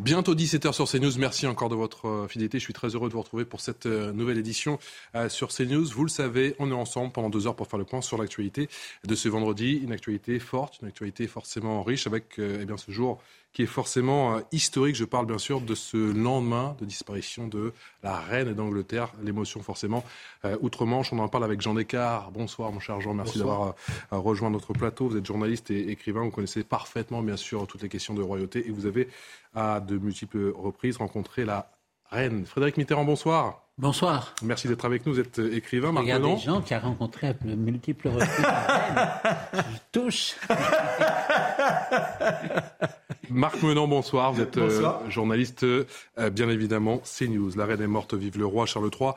Bientôt 17h sur CNews. Merci encore de votre euh, fidélité. Je suis très heureux de vous retrouver pour cette euh, nouvelle édition euh, sur CNews. Vous le savez, on est ensemble pendant deux heures pour faire le point sur l'actualité de ce vendredi. Une actualité forte, une actualité forcément riche avec eh bien, ce jour qui est forcément euh, historique. Je parle bien sûr de ce lendemain de disparition de la reine d'Angleterre. L'émotion forcément euh, outre-Manche. On en parle avec Jean Descartes. Bonsoir mon cher Jean, merci d'avoir euh, rejoint notre plateau. Vous êtes journaliste et écrivain, vous connaissez parfaitement bien sûr toutes les questions de royauté et vous avez à de multiples reprises rencontré la reine. Frédéric Mitterrand, bonsoir. Bonsoir. Merci d'être avec nous. Vous êtes écrivain, Marc Regardez des gens qui a rencontré à multiples reprises. Je touche. Marc Menant, bonsoir. Vous êtes euh, journaliste, euh, bien évidemment, CNews. La reine est morte, vive le roi. Charles III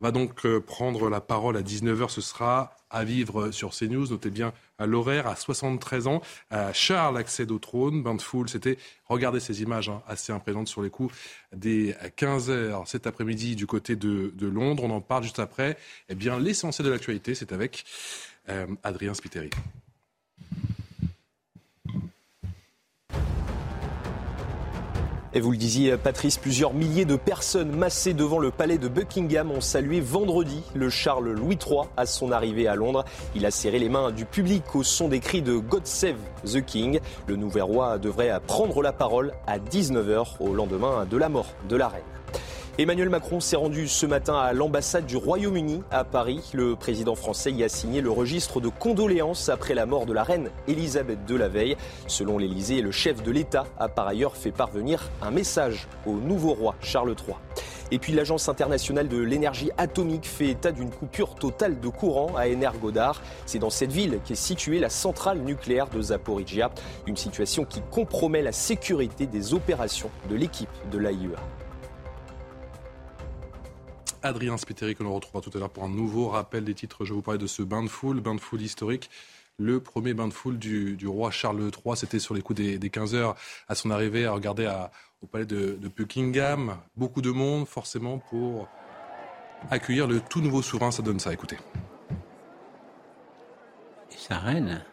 va donc euh, prendre la parole à 19h. Ce sera à vivre sur CNews. Notez bien à l'horaire, à 73 ans. Charles accède au trône. Bain de foule, c'était, regardez ces images hein, assez impressionnantes sur les coups des 15h cet après-midi du côté de, Londres. On en parle juste après. Eh bien, l'essentiel de l'actualité, c'est avec Adrien Spiteri. Et vous le disiez, Patrice, plusieurs milliers de personnes massées devant le palais de Buckingham ont salué vendredi le Charles Louis III à son arrivée à Londres. Il a serré les mains du public au son des cris de God Save the King. Le nouvel roi devrait prendre la parole à 19h au lendemain de la mort de la reine. Emmanuel Macron s'est rendu ce matin à l'ambassade du Royaume-Uni à Paris. Le président français y a signé le registre de condoléances après la mort de la reine Elisabeth II la veille. Selon l'Élysée, le chef de l'État a par ailleurs fait parvenir un message au nouveau roi Charles III. Et puis l'Agence internationale de l'énergie atomique fait état d'une coupure totale de courant à Energodar. C'est dans cette ville qu'est située la centrale nucléaire de Zaporizhia. Une situation qui compromet la sécurité des opérations de l'équipe de l'AIEA. Adrien Spiteri, que l'on retrouvera tout à l'heure pour un nouveau rappel des titres. Je vous parler de ce bain de foule, bain de foule historique. Le premier bain de foule du, roi Charles III, c'était sur les coups des, 15 heures à son arrivée à regarder au palais de, de, Buckingham. Beaucoup de monde, forcément, pour accueillir le tout nouveau souverain. Ça donne ça, écoutez. Et sa reine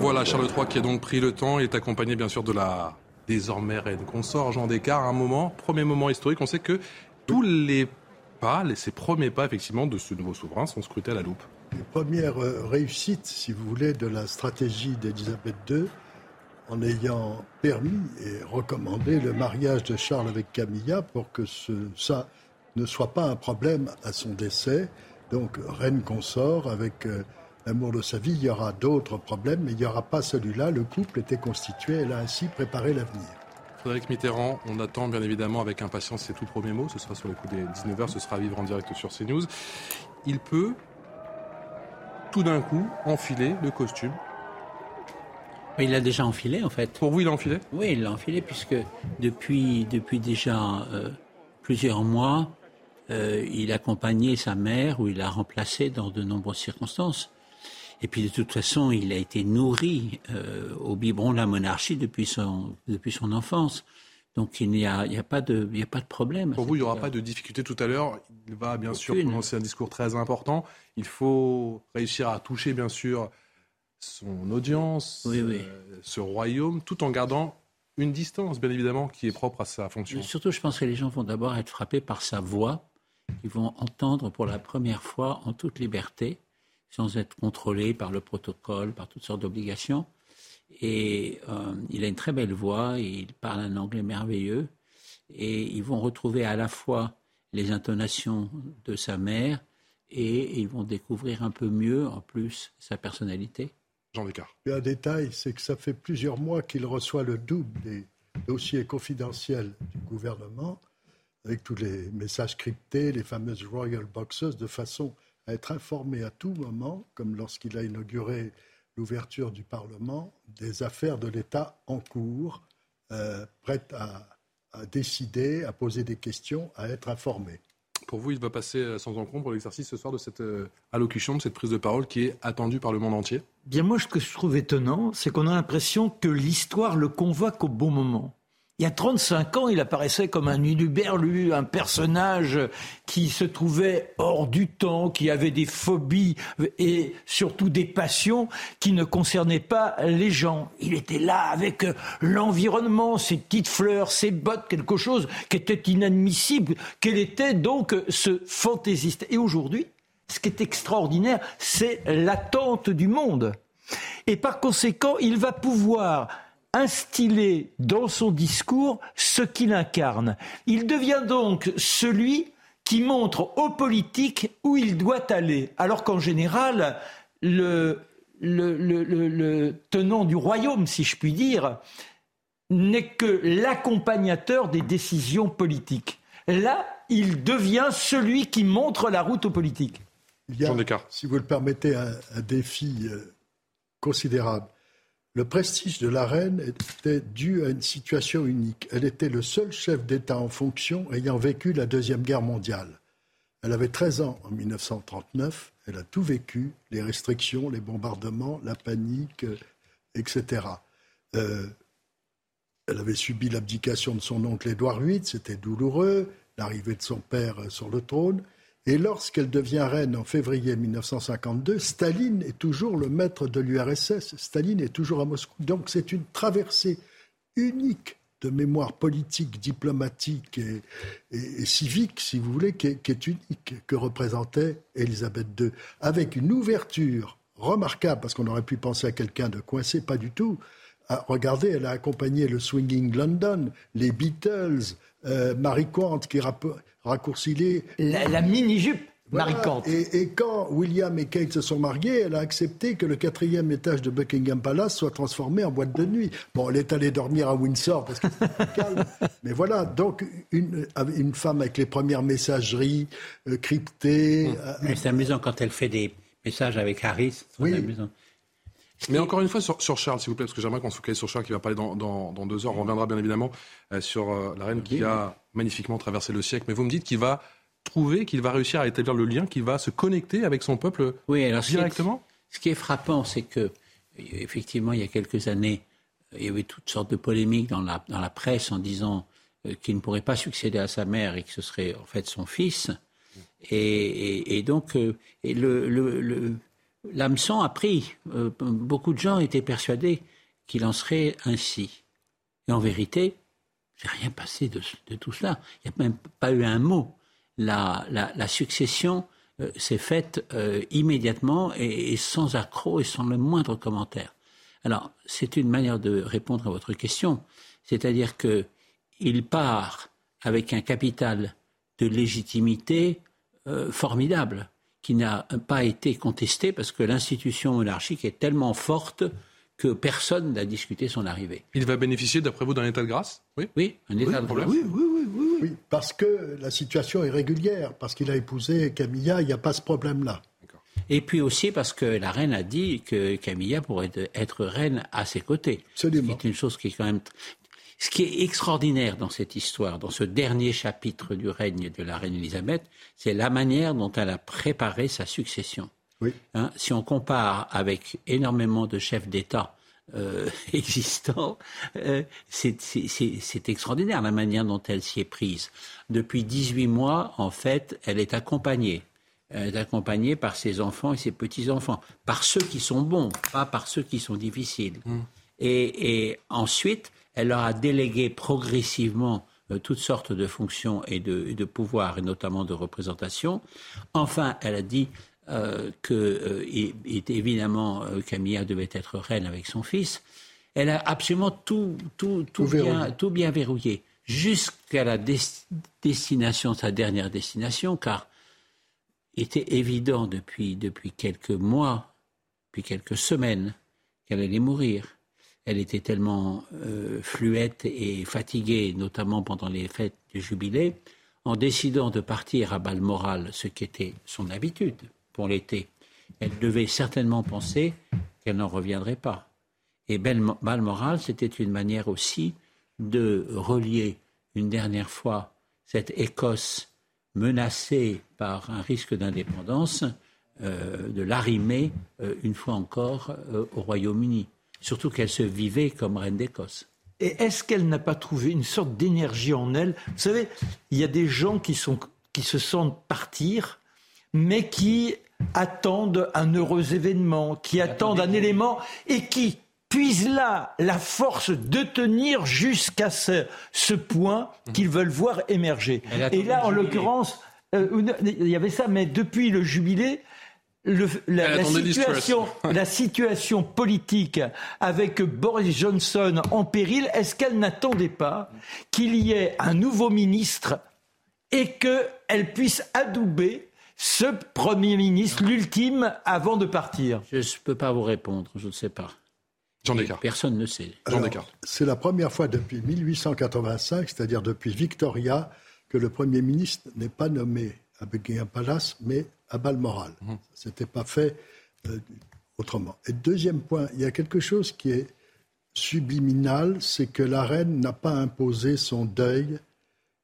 voilà Charles III qui a donc pris le temps et est accompagné bien sûr de la désormais reine consort Jean Descartes. Un moment, premier moment historique, on sait que tous les pas, ces premiers pas effectivement de ce nouveau souverain sont scrutés à la loupe. Les premières euh, réussites, si vous voulez, de la stratégie d'Élisabeth II, en ayant permis et recommandé le mariage de Charles avec Camilla pour que ça ne soit pas un problème à son décès. Donc, reine consort avec euh, l'amour de sa vie, il y aura d'autres problèmes, mais il n'y aura pas celui-là. Le couple était constitué, elle a ainsi préparé l'avenir. Frédéric Mitterrand, on attend bien évidemment avec impatience ses tout premiers mots. Ce sera sur le coup des 19h, ce sera à vivre en direct sur CNews. Il peut tout d'un coup enfiler le costume. Il l'a déjà enfilé en fait. Pour vous, il l'a enfilé? Oui, il l'a enfilé puisque depuis, depuis déjà euh, plusieurs mois, euh, il accompagnait sa mère ou il l'a remplacée dans de nombreuses circonstances. Et puis de toute façon, il a été nourri euh, au biberon de la monarchie depuis son, depuis son enfance. Donc il n'y a, a, pas de, a pas de problème. Pour vous, il n'y aura pas de difficulté tout à l'heure. Il va bien sûr prononcer un discours très important. Il faut réussir à toucher bien sûr son audience, euh, ce royaume, tout en gardant une distance, bien évidemment, qui est propre à sa fonction. surtout, je pense que les gens vont d'abord être frappés par sa voix, qu'ils vont entendre pour la première fois en toute liberté sans être contrôlé par le protocole, par toutes sortes d'obligations. Et euh, il a une très belle voix, il parle un anglais merveilleux, et ils vont retrouver à la fois les intonations de sa mère et ils vont découvrir un peu mieux, en plus, sa personnalité. Jean Descartes. Un détail, c'est que ça fait plusieurs mois qu'il reçoit le double des dossiers confidentiels du gouvernement, avec tous les messages cryptés, les fameuses Royal Boxes, de façon à être informé à tout moment, comme lorsqu'il a inauguré l'ouverture du Parlement, des affaires de l'État en cours, euh, prêtes à, à décider, à poser des questions, à être informé. Pour vous, il va passer euh, sans encombre l'exercice ce soir de cette euh, allocution, de cette prise de parole qui est attendue par le monde entier? Bien moi, ce que je trouve étonnant, c'est qu'on a l'impression que l'histoire le convoque au bon moment. Il y a 35 ans, il apparaissait comme un uluberlu, un personnage qui se trouvait hors du temps, qui avait des phobies et surtout des passions qui ne concernaient pas les gens. Il était là avec l'environnement, ses petites fleurs, ses bottes, quelque chose qui était inadmissible. Quel était donc ce fantaisiste Et aujourd'hui, ce qui est extraordinaire, c'est l'attente du monde. Et par conséquent, il va pouvoir instiller dans son discours ce qu'il incarne. Il devient donc celui qui montre aux politiques où il doit aller, alors qu'en général, le, le, tenant du royaume, si je puis dire, n'est que l'accompagnateur des décisions politiques. Là, il devient celui qui montre la route aux politiques. Il y a, si vous le permettez, un, un défi euh, considérable. Le prestige de la reine était dû à une situation unique. Elle était le seul chef d'État en fonction ayant vécu la Deuxième Guerre mondiale. Elle avait 13 ans en 1939, elle a tout vécu, les restrictions, les bombardements, la panique, euh, etc. Euh, elle avait subi l'abdication de son oncle Édouard VIII, c'était douloureux, l'arrivée de son père sur le trône. Et lorsqu'elle devient reine en février 1952, Staline est toujours le maître de l'URSS. Staline est toujours à Moscou. Donc c'est une traversée unique de mémoire politique, diplomatique et, civique, si vous voulez, qui est, unique, que représentait Elisabeth II, avec une ouverture remarquable, parce qu'on aurait pu penser à quelqu'un de coincé, pas du tout. Ah, regardez, elle a accompagné le Swinging London, les Beatles, euh, Marie Quant qui raccourci La, la mini-jupe Marie Quant. Et, quand William et Kate se sont mariés, elle a accepté que le quatrième étage de Buckingham Palace soit transformé en boîte de nuit. Bon, elle est allée dormir à Windsor parce que c'était calme. Mais voilà, donc une, une, femme avec les premières messageries euh, cryptées. Hum. C'est amusant quand elle fait des messages avec Harris. Oui. Amusant. Mais encore une fois, sur, Charles, s'il vous plaît, parce que j'aimerais qu'on se focalise sur Charles qui va parler dans, deux heures. On reviendra bien évidemment euh, sur euh, la reine qui a magnifiquement traversé le siècle. Mais vous me dites qu'il va trouver, qu'il va réussir à établir le lien, qu'il va se connecter avec son peuple oui, alors directement Ce qui est frappant, c'est que, effectivement, il y a quelques années, il y avait toutes sortes de polémiques dans la, dans la presse en disant euh, qu'il ne pourrait pas succéder à sa mère et que ce serait en fait son fils. Et, donc, et le, le l'hameçon a pris. Euh, beaucoup de gens étaient persuadés qu'il en serait ainsi. Et en vérité, il rien passé de, tout cela. Il n'y a même pas eu un mot. La, succession euh, s'est faite euh, immédiatement et, sans accroc et sans le moindre commentaire. Alors, c'est une manière de répondre à votre question. C'est-à-dire qu'il part avec un capital de légitimité formidable qui n'a pas été contesté parce que l'institution monarchique est tellement forte que personne n'a discuté son arrivée. Il va bénéficier, d'après vous, d'un état de grâce? Oui, oui un état de grâce. Oui, oui, oui, oui, parce que la situation est régulière, parce qu'il a épousé Camilla, il n'y a pas ce problème-là. Et puis aussi parce que la reine a dit que Camilla pourrait être reine à ses côtés. Absolument. C'est une chose qui est quand même ce qui est extraordinaire dans cette histoire, dans ce dernier chapitre du règne de la reine Elisabeth, c'est la manière dont elle a préparé sa succession. Oui. Hein, si on compare avec énormément de chefs d'État euh, existants, euh, c'est extraordinaire la manière dont elle s'y est prise. Depuis 18 mois, en fait, elle est accompagnée. Elle est accompagnée par ses enfants et ses petits-enfants, par ceux qui sont bons, pas par ceux qui sont difficiles. Mmh. Et, et, ensuite, elle leur a délégué progressivement euh, toutes sortes de fonctions et de, pouvoirs, et notamment de représentation. Enfin, elle a dit euh, que euh, évidemment Camilla devait être reine avec son fils. Elle a absolument tout, tout, tout, bien, tout bien verrouillé, jusqu'à la destination, sa dernière destination, car il était évident depuis, depuis quelques mois, depuis quelques semaines, qu'elle allait mourir. Elle était tellement euh, fluette et fatiguée, notamment pendant les fêtes du jubilé, en décidant de partir à Balmoral, ce qui était son habitude pour l'été. Elle devait certainement penser qu'elle n'en reviendrait pas. Et Balmoral, c'était une manière aussi de relier une dernière fois cette Écosse menacée par un risque d'indépendance, euh, de l'arrimer euh, une fois encore euh, au Royaume-Uni. Surtout qu'elle se vivait comme reine d'Écosse. Et est-ce qu'elle n'a pas trouvé une sorte d'énergie en elle? Vous savez, il y a des gens qui, sont, qui se sentent partir, mais qui attendent un heureux événement, qui attendent un élément et qui puisent là la force de tenir jusqu'à ce, ce point qu'ils veulent voir émerger. Et là, en l'occurrence, euh, il y avait ça, mais depuis le jubilé, le, la, situation, la, situation, politique avec Boris Johnson en péril, est-ce qu'elle n'attendait pas qu'il y ait un nouveau ministre et qu'elle puisse adouber ce Premier ministre, l'ultime, avant de partir Je ne peux pas vous répondre, je ne sais pas. Jean Descartes. Personne ne sait. Jean Descartes. C'est la première fois depuis 1885, c'est-à-dire depuis Victoria, que le Premier ministre n'est pas nommé à Buckingham Palace, mais à Balmoral. Mhm. Ce n'était pas fait euh, autrement. Et deuxième point, il y a quelque chose qui est subliminal, c'est que la reine n'a pas imposé son deuil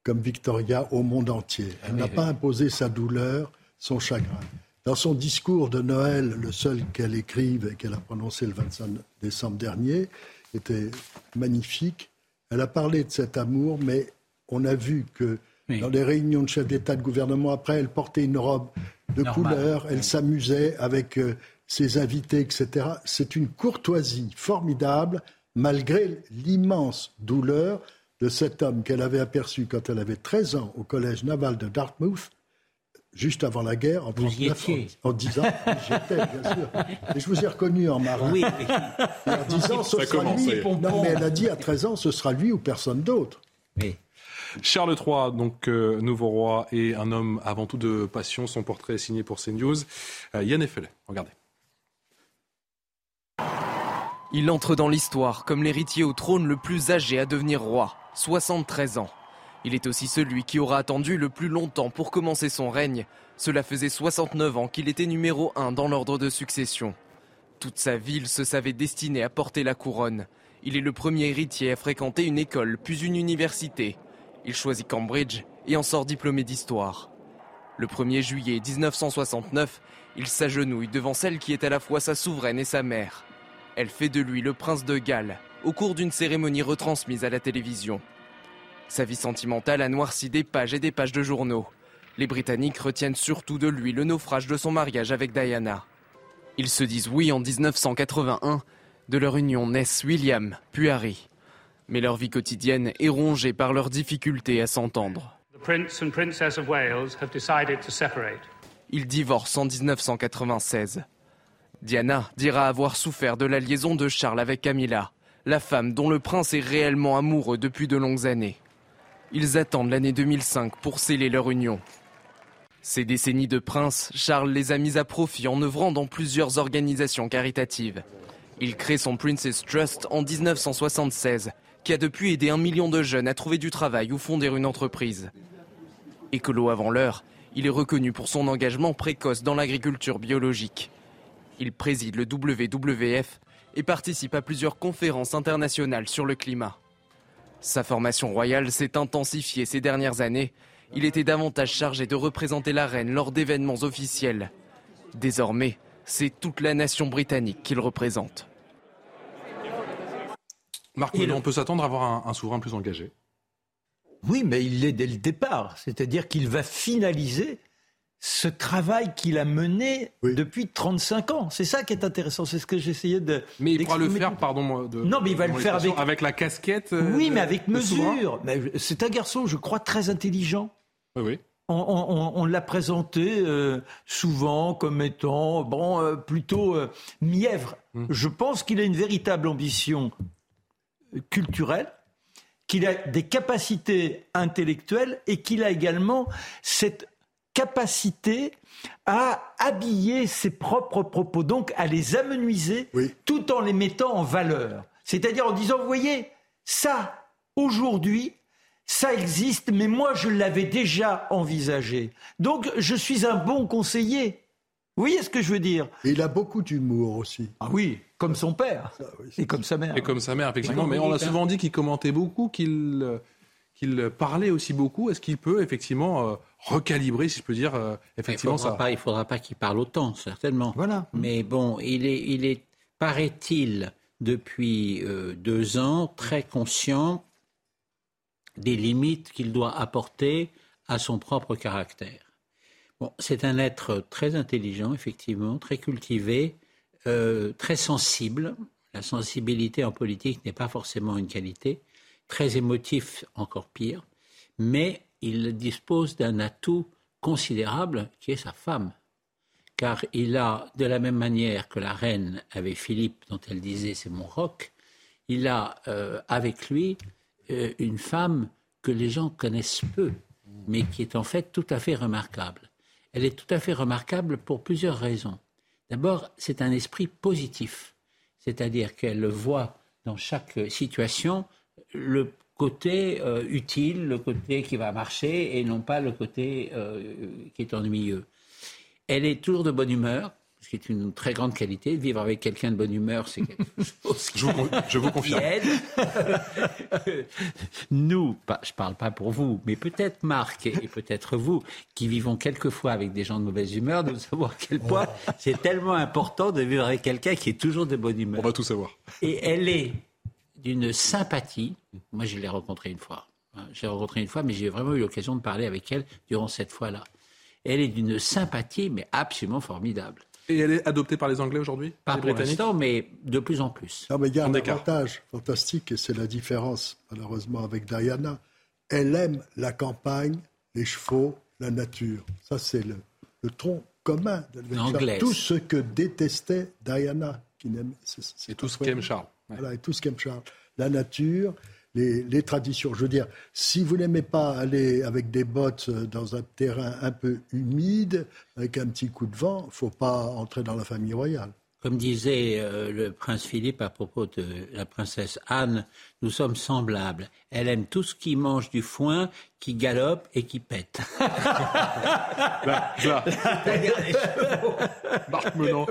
comme Victoria au monde entier. Elle n'a pas imposé sa douleur, son chagrin. Dans son discours de Noël, le seul qu'elle écrive et qu'elle a prononcé le 25 décembre dernier, était magnifique. Elle a parlé de cet amour, mais on a vu que dans les réunions de chefs d'État de gouvernement, après, elle portait une robe de couleur, elle s'amusait avec euh, ses invités, etc. C'est une courtoisie formidable, malgré l'immense douleur de cet homme qu'elle avait aperçu quand elle avait 13 ans au collège naval de Dartmouth, juste avant la guerre, en, vous en, 10 ans. J'étais, bien sûr. Et je vous ai reconnu en marin. Oui. en 10 ans, ce sera lui. Non, mais elle a dit à 13 ans, ce sera lui ou personne d'autre. Oui. Charles III, donc euh, nouveau roi et un homme avant tout de passion. Son portrait est signé pour CNews. Euh, Yann Effelet, regardez. Il entre dans l'histoire comme l'héritier au trône le plus âgé à devenir roi, 73 ans. Il est aussi celui qui aura attendu le plus longtemps pour commencer son règne. Cela faisait 69 ans qu'il était numéro 1 dans l'ordre de succession. Toute sa ville se savait destinée à porter la couronne. Il est le premier héritier à fréquenter une école, puis une université. Il choisit Cambridge et en sort diplômé d'histoire. Le 1er juillet 1969, il s'agenouille devant celle qui est à la fois sa souveraine et sa mère. Elle fait de lui le prince de Galles au cours d'une cérémonie retransmise à la télévision. Sa vie sentimentale a noirci des pages et des pages de journaux. Les Britanniques retiennent surtout de lui le naufrage de son mariage avec Diana. Ils se disent oui en 1981. De leur union naissent William, puis Harry. Mais leur vie quotidienne est rongée par leurs difficultés à s'entendre. Ils divorcent en 1996. Diana dira avoir souffert de la liaison de Charles avec Camilla, la femme dont le prince est réellement amoureux depuis de longues années. Ils attendent l'année 2005 pour sceller leur union. Ces décennies de princes, Charles les a mis à profit en œuvrant dans plusieurs organisations caritatives. Il crée son Princess Trust en 1976, qui a depuis aidé un million de jeunes à trouver du travail ou fonder une entreprise. Écolo avant l'heure, il est reconnu pour son engagement précoce dans l'agriculture biologique. Il préside le WWF et participe à plusieurs conférences internationales sur le climat. Sa formation royale s'est intensifiée ces dernières années. Il était davantage chargé de représenter la reine lors d'événements officiels. Désormais, c'est toute la nation britannique qu'il représente. Marc, on peut s'attendre à avoir un souverain plus engagé. Oui, mais il l'est dès le départ. C'est-à-dire qu'il va finaliser ce travail qu'il a mené depuis 35 ans. C'est ça qui est intéressant. C'est ce que j'essayais de. Mais il pourra le faire, pardon. De, non, mais il va le faire avec. Avec la casquette. Euh, oui, mais avec mesure. C'est un garçon, je crois, très intelligent. Oui, oui. On, l'a présenté euh, souvent comme étant bon, euh, plutôt mièvre. Hum. Je pense qu'il a une véritable ambition culturelle, qu'il a des capacités intellectuelles et qu'il a également cette capacité à habiller ses propres propos, donc à les amenuiser tout en les mettant en valeur. C'est-à-dire en disant, vous voyez, ça, aujourd'hui, ça existe, mais moi je l'avais déjà envisagé. Donc je suis un bon conseiller. Vous voyez ce que je veux dire? Il a beaucoup d'humour aussi. Ah oui, comme son père. et comme sa mère. Et comme sa mère, effectivement. mais on a souvent dit qu'il commentait beaucoup, qu'il euh, qu'il parlait aussi beaucoup. Est-ce qu'il peut effectivement euh, recalibrer, si je peux dire, euh, effectivement il faudra ça pas, Il ne faudra pas qu'il parle autant, certainement. Voilà. Mais bon, il est, il est paraît-il, depuis deux ans, très conscient des limites qu'il doit apporter à son propre caractère. Bon, c'est un être très intelligent, effectivement, très cultivé, euh, très sensible. La sensibilité en politique n'est pas forcément une qualité. Très émotif, encore pire. Mais il dispose d'un atout considérable qui est sa femme. Car il a, de la même manière que la reine avait Philippe, dont elle disait c'est mon roc, il a euh, avec lui euh, une femme que les gens connaissent peu, mais qui est en fait tout à fait remarquable. Elle est tout à fait remarquable pour plusieurs raisons. D'abord, c'est un esprit positif, c'est-à-dire qu'elle voit dans chaque situation le côté euh, utile, le côté qui va marcher, et non pas le côté euh, qui est ennuyeux. Elle est toujours de bonne humeur, ce qui est une très grande qualité. Vivre avec quelqu'un de bonne humeur, c'est quelque chose je, vous, je vous confirme. Nous, je ne parle pas pour vous, mais peut-être Marc et peut-être vous, qui vivons quelquefois avec des gens de mauvaise humeur, nous savons à quel point c'est tellement important de vivre avec quelqu'un qui est toujours de bonne humeur. On va tout savoir. Et elle est d'une sympathie. Moi, je l'ai rencontrée une fois. Je l'ai rencontrée une fois, mais j'ai vraiment eu l'occasion de parler avec elle durant cette fois-là. Elle est d'une sympathie, mais absolument formidable. Et elle est adoptée par les Anglais aujourd'hui? Pas pour l'instant, mais de plus en plus. Non, mais il y a un avantage fantastique, et c'est la différence, malheureusement, avec Diana. Elle aime la campagne, les chevaux, la nature. Ça, c'est le, le tronc commun de Tout ce que détestait Diana. Qui c'est, tout ce qu'aime Charles. Voilà, et tout ce qu'aime Charles. La nature, les, traditions. Je veux dire, si vous n'aimez pas aller avec des bottes dans un terrain un peu humide, avec un petit coup de vent, il ne faut pas entrer dans la famille royale. Comme disait euh, le prince Philippe à propos de la princesse Anne, nous sommes semblables. Elle aime tout ce qui mange du foin, qui galope et qui pète. là, là. Marc Menon,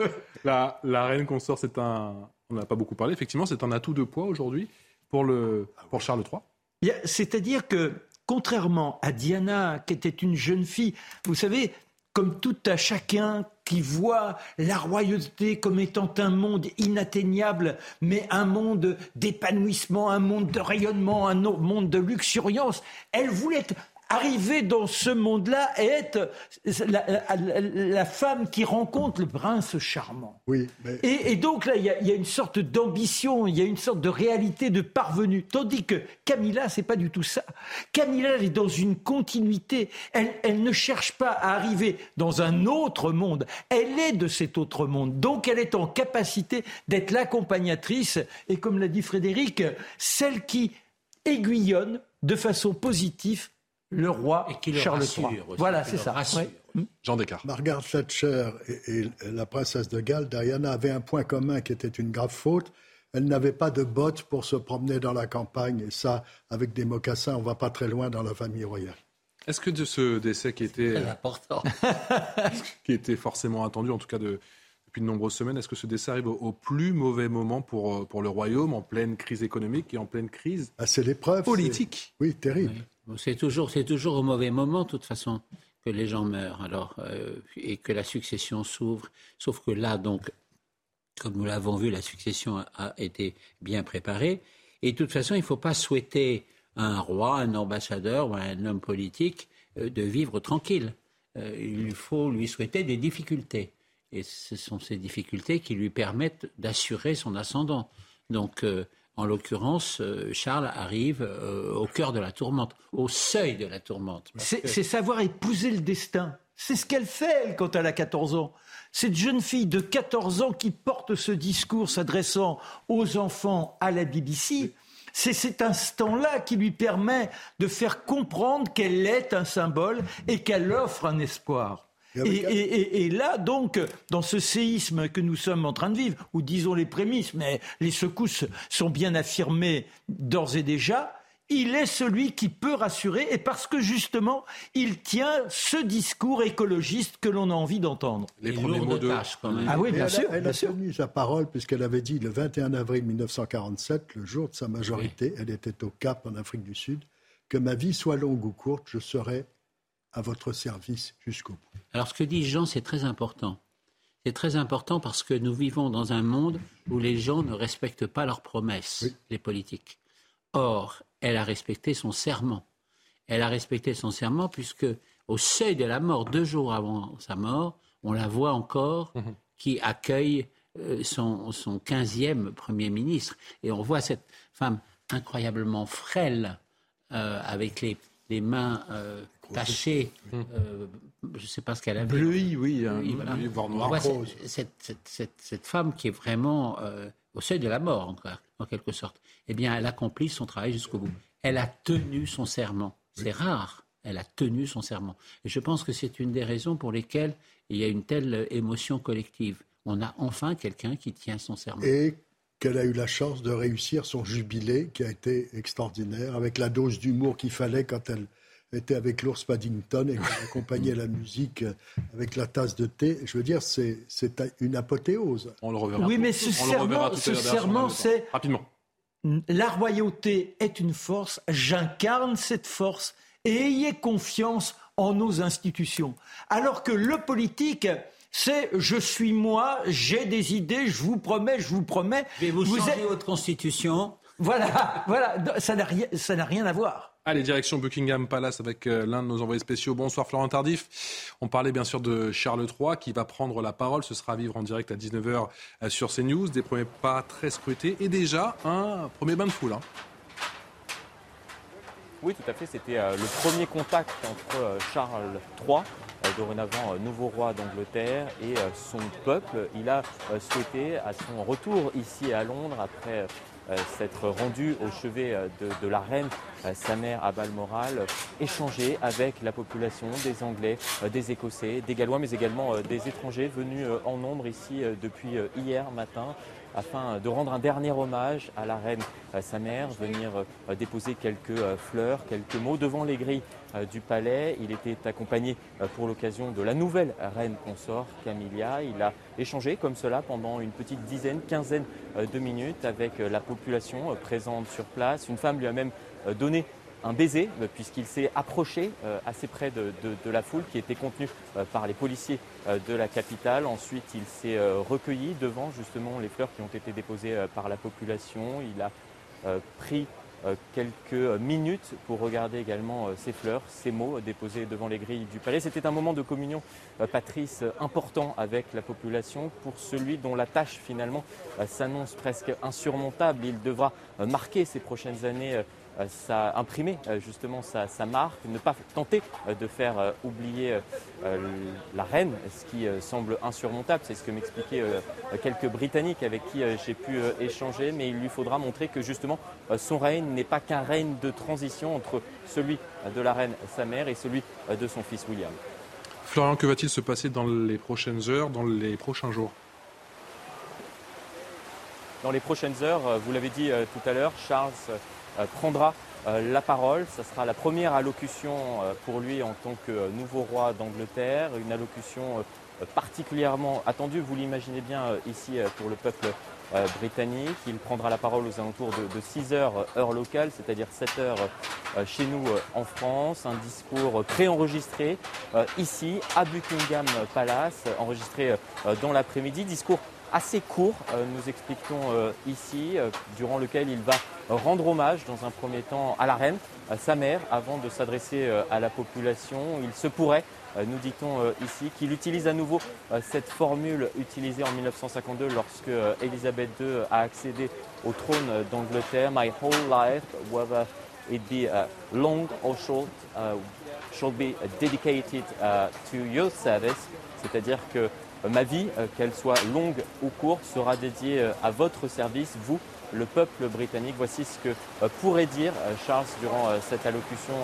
la, la reine consort, c'est un. On n'a pas beaucoup parlé, effectivement, c'est un atout de poids aujourd'hui pour, le, pour Charles III C'est-à-dire que, contrairement à Diana, qui était une jeune fille, vous savez, comme tout à chacun qui voit la royauté comme étant un monde inatteignable, mais un monde d'épanouissement, un monde de rayonnement, un monde de luxuriance, elle voulait arriver dans ce monde-là et être la, femme qui rencontre le prince charmant. Oui. Et, donc là, il y, a une sorte d'ambition, il y a une sorte de réalité de parvenu. Tandis que Camilla, c'est pas du tout ça. Camilla, elle est dans une continuité. Elle, elle ne cherche pas à arriver dans un autre monde. Elle est de cet autre monde. Donc elle est en capacité d'être l'accompagnatrice et, comme l'a dit Frédéric, celle qui aiguillonne de façon positive le roi et qui Charles III. Voilà, c'est ça. Hmm. Jean Descartes. Margaret Thatcher et, la princesse de Galles, Diana, avaient un point commun qui était une grave faute. Elle n'avait pas de bottes pour se promener dans la campagne. Et ça, avec des mocassins, on ne va pas très loin dans la famille royale. Est-ce que de ce décès qui était, important. qui était forcément attendu, en tout cas de, depuis de nombreuses semaines, est-ce que ce décès arrive au, plus mauvais moment pour, euh, pour le royaume, en pleine crise économique et en pleine crise ah, C'est l'épreuve politique? Oui, terrible. C'est toujours, c'est toujours au mauvais moment, de toute façon, que les gens meurent. Alors, euh, et que la succession s'ouvre. Sauf que là, donc, comme nous l'avons vu, la succession a, été bien préparée. Et de toute façon, il ne faut pas souhaiter à un roi, un ambassadeur ou à un homme politique euh, de vivre tranquille. Euh, il faut lui souhaiter des difficultés. Et ce sont ces difficultés qui lui permettent d'assurer son ascendant. Donc, en l'occurrence, euh, Charles arrive euh, au cœur de la tourmente, au seuil de la tourmente. C'est savoir épouser le destin. C'est ce qu'elle fait, elle, quand elle a 14 ans. Cette jeune fille de 14 ans qui porte ce discours s'adressant aux enfants à la BBC, C'est cet instant-là qui lui permet de faire comprendre qu'elle est un symbole et qu'elle offre un espoir. Et, là, donc, dans ce séisme que nous sommes en train de vivre, ou disons les prémices, mais les secousses sont bien affirmées d'ores et déjà, il est celui qui peut rassurer, et parce que justement, il tient ce discours écologiste que l'on a envie d'entendre. Les premiers mots de... quand même. Ah oui, bien sûr. Elle, a tenu sa parole puisqu'elle avait dit le 21 avril 1947, le jour de sa majorité, elle était au Cap en Afrique du Sud, que ma vie soit longue ou courte, je serai à votre service jusqu'au bout. Alors ce que dit Jean, c'est très important. C'est très important parce que nous vivons dans un monde où les gens ne respectent pas leurs promesses, les politiques. Or, elle a respecté son serment. Elle a respecté son serment puisque au seuil de la mort, deux jours avant sa mort, on la voit encore mhm. qui accueille euh, son, son 15e Premier ministre. Et on voit cette femme incroyablement frêle, euh, avec les, les mains euh, tachées, je ne sais pas ce qu'elle a. Bleuie, oui. oui, noir. Cette, cette, cette, femme qui est vraiment au seuil de la mort, en quelque sorte, eh bien, elle accomplit son travail jusqu'au bout. Elle a tenu son serment. C'est rare. Elle a tenu son serment. Et je pense que c'est une des raisons pour lesquelles il y a une telle émotion collective. On a enfin quelqu'un qui tient son serment. Et qu'elle a eu la chance de réussir son jubilé, qui a été extraordinaire, avec la dose d'humour qu'il fallait quand elle était avec l'ours Paddington et accompagnait la musique avec la tasse de thé. Je veux dire, c'est une apothéose. On le reverra. Oui, mais ce serment, ce serment c'est rapidement. La royauté est une force. J'incarne cette force. Et ayez confiance en nos institutions. Alors que le politique, c'est je suis moi, j'ai des idées, je vous promets, je vous promets. Mais vous, vous changez votre constitution? Voilà, voilà, ça n'a rien, rien à voir. Allez, direction Buckingham Palace avec euh, l'un de nos envoyés spéciaux. Bonsoir Florent Tardif. On parlait bien sûr de Charles III qui va prendre la parole. Ce sera à vivre en direct à 19h euh, sur CNews. Des premiers pas très scrutés et déjà un premier bain de foule. Hein. Oui, tout à fait. C'était euh, le premier contact entre Charles III dorénavant nouveau roi d'Angleterre et son peuple. Il a souhaité, à son retour ici à Londres, après s'être rendu au chevet euh, de, la reine, euh, sa mère à Balmoral, échanger avec la population des Anglais, des Écossais, des Gallois, mais également des étrangers venus en nombre ici depuis hier matin afin de rendre un dernier hommage à la reine, sa mère, venir déposer quelques fleurs, quelques mots devant les grilles du palais. Il était accompagné pour l'occasion de la nouvelle reine consort, Camilla. Il a échangé comme cela pendant une petite dizaine, quinzaine de minutes avec la population présente sur place. Une femme lui a même donné un baiser euh, puisqu'il s'est approché euh, assez près de, la foule qui était contenue euh, par les policiers de la capitale. Ensuite, il s'est recueilli devant justement les fleurs qui ont été déposées par la population. Il a pris quelques minutes pour regarder également ces fleurs, ces mots déposés devant les grilles du palais. C'était un moment de communion, Patrice, important avec la population pour celui dont la tâche finalement s'annonce presque insurmontable. Il devra marquer ces prochaines années ça imprimer euh, justement sa, marque, ne pas tenter euh, de faire oublier la reine, ce qui semble insurmontable. C'est ce que m'expliquaient quelques Britanniques avec qui j'ai pu échanger, mais il lui faudra montrer que justement son règne n'est pas qu'un règne de transition entre celui de la reine, sa mère, et celui de son fils William. Florian, que va-t-il se passer dans les prochaines heures, dans les prochains jours? Dans les prochaines heures, vous l'avez dit tout à l'heure, Charles euh, prendra euh, la parole. Ce sera la première allocution euh, pour lui en tant que nouveau roi d'Angleterre, une allocution particulièrement attendue, vous l'imaginez bien ici pour le peuple britannique. Il prendra la parole aux alentours de, 6 heures heure locale, c'est-à-dire 7 heures chez nous en France. Un discours préenregistré ici à Buckingham Palace, enregistré dans l'après-midi. Discours assez court, nous expliquons ici, durant lequel il va rendre hommage dans un premier temps à la reine, à sa mère, avant de s'adresser euh, à la population. Il se pourrait, euh, nous dit-on euh, ici, qu'il utilise à nouveau cette formule utilisée en 1952 lorsque Elisabeth II a accédé au trône d'Angleterre. My whole life, whether it be long or short, should be dedicated to your service. C'est-à-dire que ma vie, qu'elle soit longue ou courte, sera dédiée à votre service, vous, le peuple britannique. Voici ce que pourrait dire Charles durant cette allocution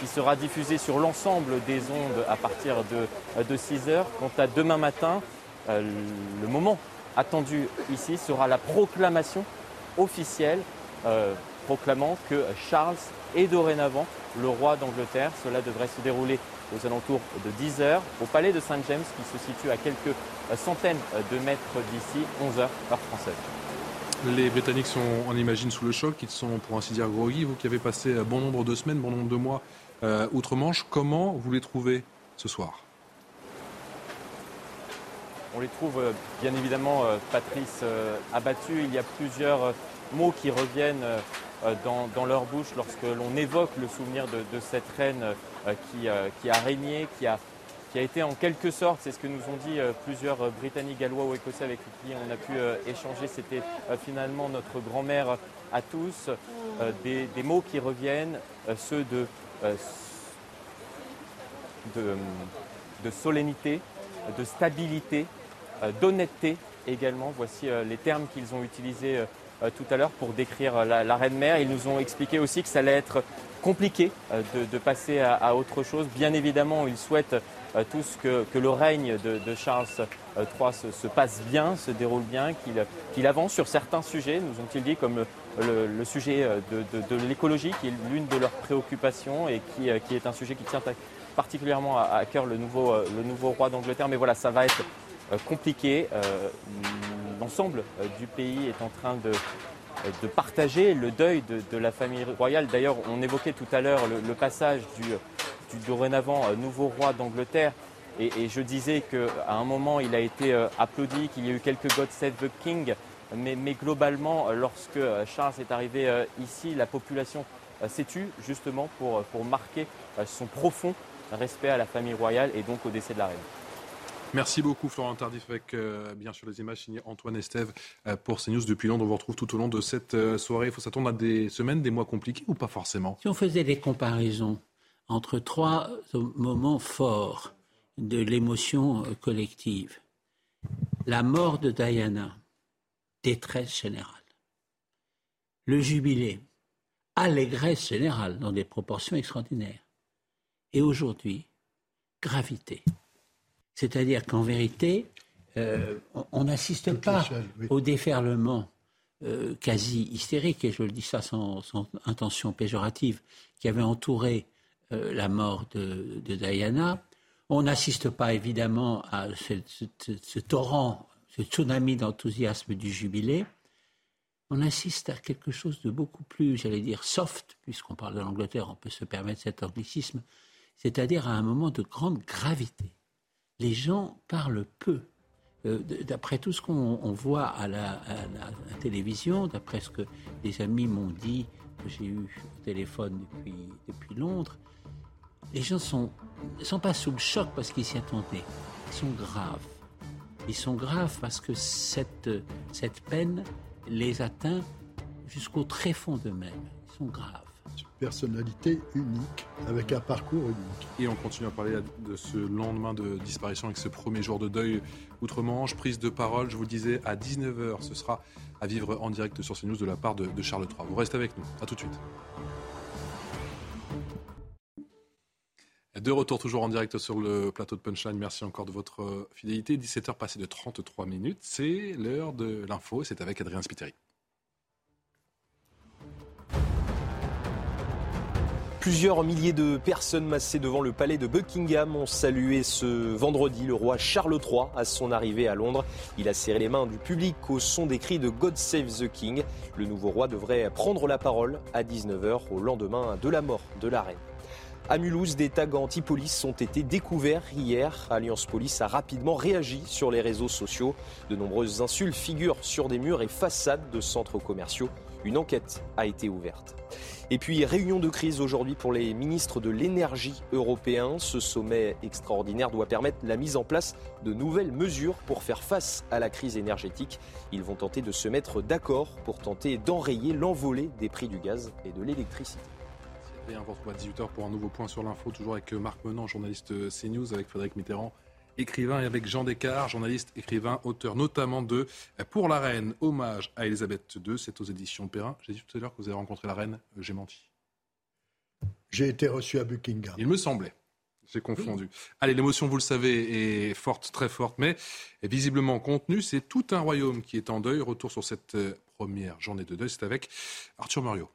qui sera diffusée sur l'ensemble des ondes à partir de, de 6 heures. Quant à demain matin, le moment attendu ici sera la proclamation officielle proclamant que Charles est dorénavant le roi d'Angleterre. Cela devrait se dérouler aux alentours de 10 heures au palais de Saint James qui se situe à quelques centaines de mètres d'ici, 11 heures heure française. Les Britanniques sont, on imagine, sous le choc. Ils sont, pour ainsi dire, groggy. Vous qui avez passé bon nombre de semaines, bon nombre de mois euh, outre-Manche, comment vous les trouvez ce soir? On les trouve euh, bien évidemment, euh, Patrice, abattus. Il y a plusieurs mots qui reviennent euh, dans, leur bouche lorsque l'on évoque le souvenir de, cette reine euh, euh, qui, a régné, qui a, qui a été en quelque sorte, c'est ce que nous ont dit plusieurs Britanniques, Gallois ou Écossais avec qui on a pu échanger, c'était finalement notre grand-mère à tous, des, mots qui reviennent, ceux de, de, de solennité, de stabilité, d'honnêteté également. Voici les termes qu'ils ont utilisés euh, tout à l'heure pour décrire euh, la, Reine-Mère. Ils nous ont expliqué aussi que ça allait être compliqué euh, de, passer à, autre chose. Bien évidemment, ils souhaitent tous que, le règne de, Charles III se, passe bien, se déroule bien, qu'il avance sur certains sujets, nous ont-ils dit, comme le, sujet de, l'écologie, qui est l'une de leurs préoccupations et qui, est un sujet qui tient particulièrement à, cœur le nouveau roi d'Angleterre. Mais voilà, ça va être compliqué l'ensemble euh, du pays est en train de, de partager le deuil de, la famille royale. D'ailleurs, on évoquait tout à l'heure le, passage du, du, dorénavant euh, nouveau roi d'Angleterre. Et, je disais qu'à un moment, il a été euh, applaudi, qu'il y a eu quelques God Save the King. Mais, globalement, lorsque Charles est arrivé ici, la population s'est tue justement pour marquer son profond respect à la famille royale et donc au décès de la reine. Merci beaucoup Florent Tardif avec euh, bien sûr les images signées Antoine Estève euh, pour CNews depuis Londres. On vous retrouve tout au long de cette euh, soirée. Il faut s'attendre à des semaines, des mois compliqués ou pas forcément? Si on faisait des comparaisons entre trois moments forts de l'émotion collective, la mort de Diana, détresse générale, le jubilé, allégresse générale dans des proportions extraordinaires, et aujourd'hui, gravité. C'est-à-dire qu'en vérité, euh, on n'assiste pas au déferlement euh, quasi hystérique, et je le dis ça sans, intention péjorative, qui avait entouré euh, la mort de, Diana. On n'assiste pas évidemment à ce, torrent, ce tsunami d'enthousiasme du jubilé. On assiste à quelque chose de beaucoup plus, j'allais dire, soft, puisqu'on parle de l'Angleterre, on peut se permettre cet anglicisme, c'est-à-dire à un moment de grande gravité les gens parlent peu. Euh, d'après tout ce qu'on voit à la, télévision, d'après ce que des amis m'ont dit, que j'ai eu au téléphone depuis, Londres, les gens ne sont pas sous le choc parce qu'ils s'y attendaient. Ils sont graves. Ils sont graves parce que cette, cette peine les atteint jusqu'au très fond d'eux-mêmes. Ils sont graves personnalité unique, avec un parcours unique. Et on continue à parler de ce lendemain de disparition avec ce premier jour de deuil outre-Manche. Prise de parole, je vous le disais, à 19h, ce sera à vivre en direct sur CNews de la part de, de Charles III. Vous restez avec nous. À tout de suite. De retour toujours en direct sur le plateau de Punchline. Merci encore de votre fidélité. 17h passées de 33 minutes. C'est l'heure de l'info. C'est avec Adrien Spiteri. Plusieurs milliers de personnes massées devant le palais de Buckingham ont salué ce vendredi le roi Charles III à son arrivée à Londres. Il a serré les mains du public au son des cris de God Save the King. Le nouveau roi devrait prendre la parole à 19h au lendemain de la mort de la reine. À Mulhouse, des tags anti-police ont été découverts hier. Alliance Police a rapidement réagi sur les réseaux sociaux. De nombreuses insultes figurent sur des murs et façades de centres commerciaux. Une enquête a été ouverte. Et puis, réunion de crise aujourd'hui pour les ministres de l'énergie européens. Ce sommet extraordinaire doit permettre la mise en place de nouvelles mesures pour faire face à la crise énergétique. Ils vont tenter de se mettre d'accord pour tenter d'enrayer l'envolée des prix du gaz et de l'électricité. on se à 18h pour un nouveau point sur l'info, toujours avec Marc Menant, journaliste CNews, avec Frédéric Mitterrand écrivain, et avec Jean Descartes, journaliste, écrivain, auteur notamment de Pour la Reine, hommage à Elisabeth II. C'est aux éditions Perrin. J'ai dit tout à l'heure que vous avez rencontré la Reine, euh, j'ai menti. J'ai été reçu à Buckingham. Il me semblait. J'ai confondu. Allez, l'émotion, vous le savez, est forte, très forte, mais visiblement contenue. C'est tout un royaume qui est en deuil. Retour sur cette euh, première journée de deuil, c'est avec Arthur Muriot.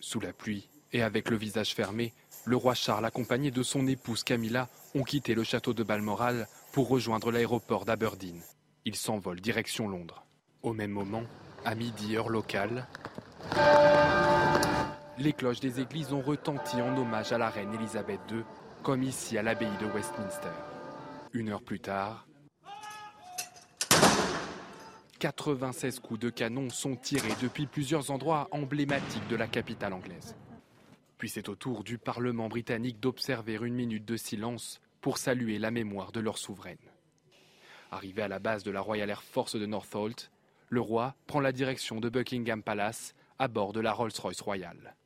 Sous la pluie et avec le visage fermé, le roi Charles, accompagné de son épouse Camilla, ont quitté le château de Balmoral pour rejoindre l'aéroport d'Aberdeen. Ils s'envolent direction Londres. Au même moment, à midi heure locale, les cloches des églises ont retenti en hommage à la reine Elisabeth II, comme ici à l'abbaye de Westminster. Une heure plus tard, 96 coups de canon sont tirés depuis plusieurs endroits emblématiques de la capitale anglaise. Puis c'est au tour du Parlement britannique d'observer une minute de silence pour saluer la mémoire de leur souveraine. Arrivé à la base de la Royal Air Force de Northolt, le roi prend la direction de Buckingham Palace à bord de la Rolls-Royce royale.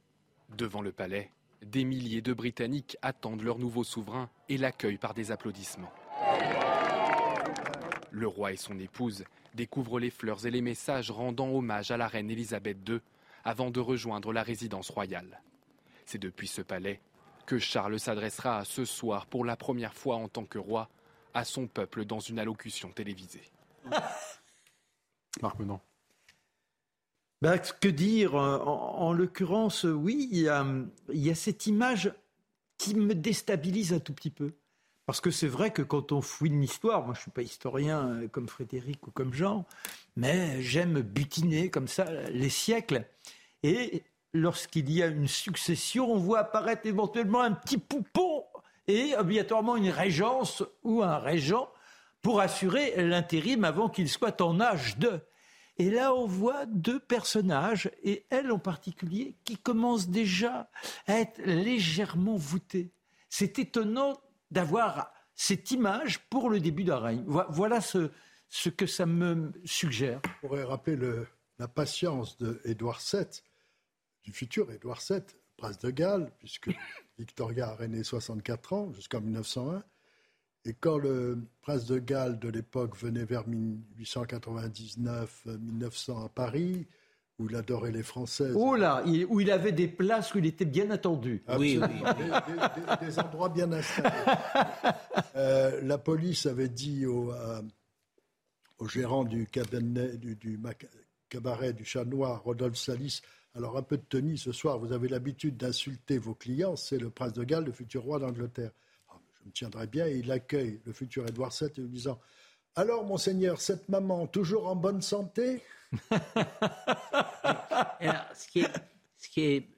Devant le palais, des milliers de Britanniques attendent leur nouveau souverain et l'accueillent par des applaudissements. Le roi et son épouse découvrent les fleurs et les messages rendant hommage à la reine Elisabeth II avant de rejoindre la résidence royale. C'est depuis ce palais que Charles s'adressera ce soir pour la première fois en tant que roi à son peuple dans une allocution télévisée. Marc Menon. Ben, que dire En, l'occurrence, oui, il y, a, cette image qui me déstabilise un tout petit peu. Parce que c'est vrai que quand on fouine l'histoire, moi je ne suis pas historien euh, comme Frédéric ou comme Jean, mais j'aime butiner comme ça les siècles. Et lorsqu'il y a une succession, on voit apparaître éventuellement un petit poupon et obligatoirement une régence ou un régent pour assurer l'intérim avant qu'il soit en âge de. Et là, on voit deux personnages, et elle en particulier, qui commencent déjà à être légèrement voûtées. C'est étonnant d'avoir cette image pour le début d'un règne. Voilà ce, que ça me suggère. On pourrait rappeler le, la patience d'Édouard VII, du futur Édouard VII, prince de Galles, puisque Victoria a régné 64 ans jusqu'en 1901. Et quand le prince de Galles de l'époque venait vers 1899-1900 à Paris, où il adorait les Françaises. Oh là, où il avait des places où il était bien attendu. Oui, oui. Des, endroits bien installés. Euh, la police avait dit au, au gérant du, cabinet, du, du, cabaret du Chat Noir, Rodolphe Salis, alors un peu de tenue ce soir, vous avez l'habitude d'insulter vos clients, c'est le prince de Galles, le futur roi d'Angleterre me tiendrait bien, et il accueille le futur Édouard VII en lui disant Alors, monseigneur, cette maman, toujours en bonne santé? Ce, qui est, ce qui est.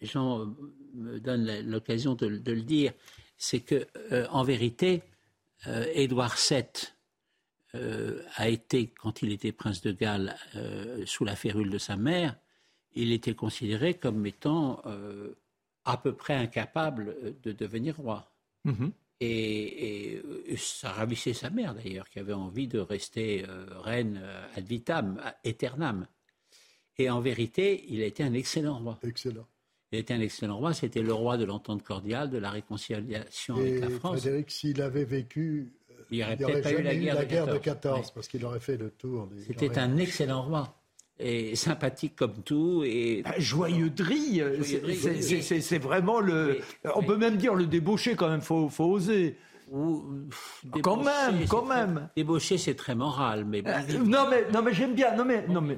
Jean me donne l'occasion de, le dire, c'est que, euh, en vérité, euh, Édouard VII euh, a été, quand il était prince de Galles, sous la férule de sa mère, il était considéré comme étant à peu près incapable de devenir roi. Mhm. Et, ça ravissait sa mère d'ailleurs, qui avait envie de rester euh, reine euh, ad vitam, aeternam. Et en vérité, il a été un excellent roi. Excellent. Il était un excellent roi. C'était le roi de l'entente cordiale, de la réconciliation avec la France. Frédéric, s'il avait vécu, il n'y aurait, pas eu la guerre, de 14, parce qu'il aurait fait le tour. C'était un excellent roi et sympathique comme tout. Et... Bah, joyeux drille, c'est vraiment le. on peut même dire le débauché quand même, faut, faut oser. Ou, quand même, quand même. Débauché, c'est très moral, mais. Euh, non mais non mais j'aime bien. Non mais non mais.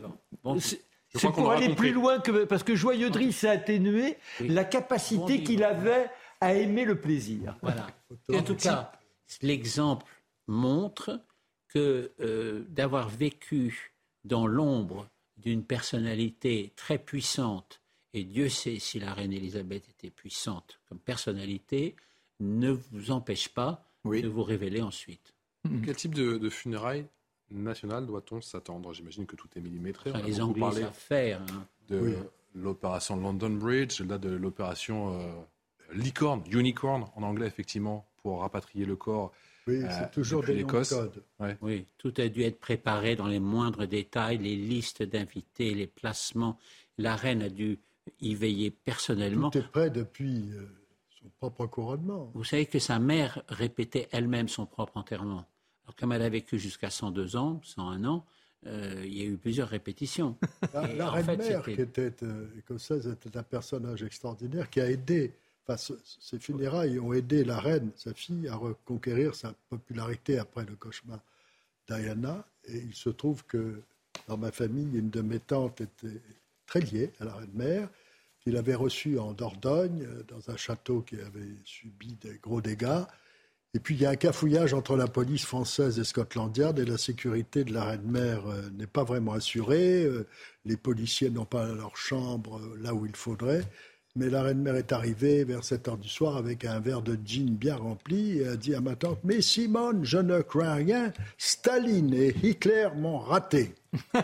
c'est pour aller plus loin que parce que joyeux drille, c'est atténué la capacité qu'il avait à aimer le plaisir. Voilà. en tout cas, l'exemple montre que euh, d'avoir vécu dans l'ombre d'une personnalité très puissante, et Dieu sait si la reine Elisabeth était puissante comme personnalité, ne vous empêche pas de vous révéler ensuite. Mm-hmm. Quel type de, funérailles nationales doit-on s'attendre? J'imagine que tout est millimétré. les Anglais savent faire. Hein. De l'opération London Bridge, de l'opération euh, Licorne, Unicorn en anglais effectivement, pour rapatrier le corps oui, c'est euh, toujours des codes. Oui, tout a dû être préparé dans les moindres détails, les listes d'invités, les placements. La reine a dû y veiller personnellement. Tout est prêt depuis Son propre couronnement. Vous savez que sa mère répétait elle-même son propre enterrement. Alors, comme elle a vécu jusqu'à 102 ans, 101 ans, euh, il y a eu plusieurs répétitions. La, reine-mère, qui était euh, écossaise, était un personnage extraordinaire qui a aidé, ses funérailles ont aidé la reine, sa fille, à reconquérir sa popularité après le cauchemar Diana. Et il se trouve que dans ma famille, une de mes tantes était très liée à la reine-mère, qu'il avait reçue en Dordogne, euh, dans un château qui avait subi des gros dégâts. Et puis il y a un cafouillage entre la police française et Scotland et la sécurité de la reine-mère euh, n'est pas vraiment assurée. Euh, les policiers n'ont pas leur chambre là où il faudrait. Mais la reine-mère est arrivée vers 7 heures du soir avec un verre de gin bien rempli et a dit à ma tante Mais Simone, je ne crains rien, Staline et Hitler m'ont raté.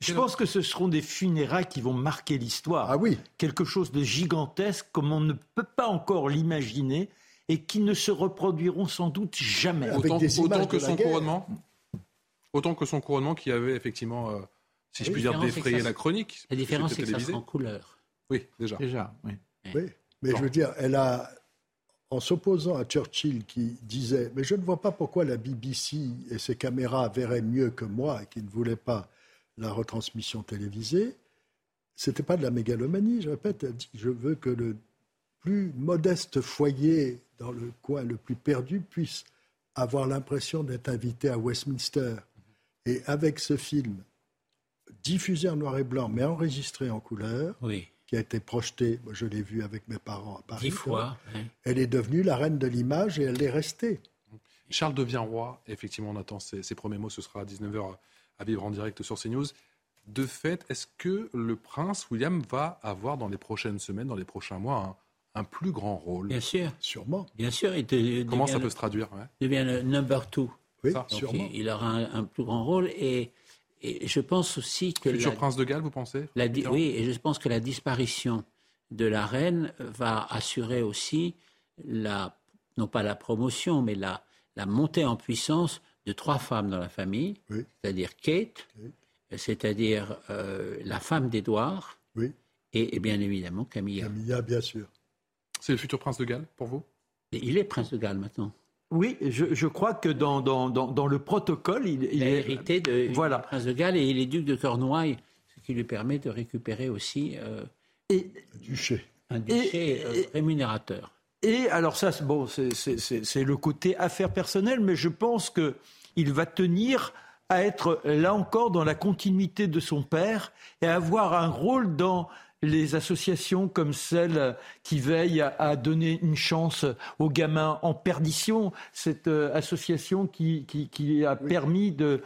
Je pense que ce seront des funérailles qui vont marquer l'histoire. Ah oui. Quelque chose de gigantesque comme on ne peut pas encore l'imaginer et qui ne se reproduiront sans doute jamais. Autant, que son couronnement Autant que son couronnement qui avait effectivement. Si je puis dire, défrayer la chronique. La différence, c'est que ça sera en couleur. Oui, déjà. Déjà, oui. mais je veux dire, elle a, en s'opposant à Churchill qui disait Mais je ne vois pas pourquoi la BBC et ses caméras verraient mieux que moi et qui ne voulait pas la retransmission télévisée, c'était pas de la mégalomanie, je répète, elle dit Je veux que le plus modeste foyer dans le coin le plus perdu puisse avoir l'impression d'être invité à Westminster. Et avec ce film, diffusé en noir et blanc, mais enregistré en couleur, qui a été projeté, je l'ai vu avec mes parents à Paris. Dix fois. Elle est devenue la reine de l'image et elle est restée. Charles devient roi. Effectivement, on attend ses, premiers mots. Ce sera à 19h à vivre en direct sur CNews. De fait, est-ce que le prince William va avoir dans les prochaines semaines, dans les prochains mois, un, plus grand rôle? Bien sûr. Sûrement. Bien sûr. Comment ça peut se traduire Il devient le number two. Oui, sûrement. Il, aura un, plus grand rôle et et je pense aussi que... Futur prince de Galles, vous pensez Oui, et je pense que la disparition de la reine va assurer aussi la, non pas la promotion, mais la, la montée en puissance de trois femmes dans la famille, c'est-à-dire Kate, c'est-à-dire euh, la femme d'Édouard, oui. et, bien évidemment Camilla. Camilla, bien sûr. C'est le futur prince de Galles pour vous? Il est prince de Galles maintenant. Oui, je, crois que dans, dans, dans, le protocole, il, il, est hérité de voilà. prince de Galles et il est duc de Cornouailles, ce qui lui permet de récupérer aussi euh, et, un duché, un duché euh, rémunérateur. Et alors ça, bon, c'est le côté affaire personnelle, mais je pense que il va tenir à être là encore dans la continuité de son père et à avoir un rôle dans les associations comme celle qui veille à, donner une chance aux gamins en perdition, cette euh, association qui, a permis de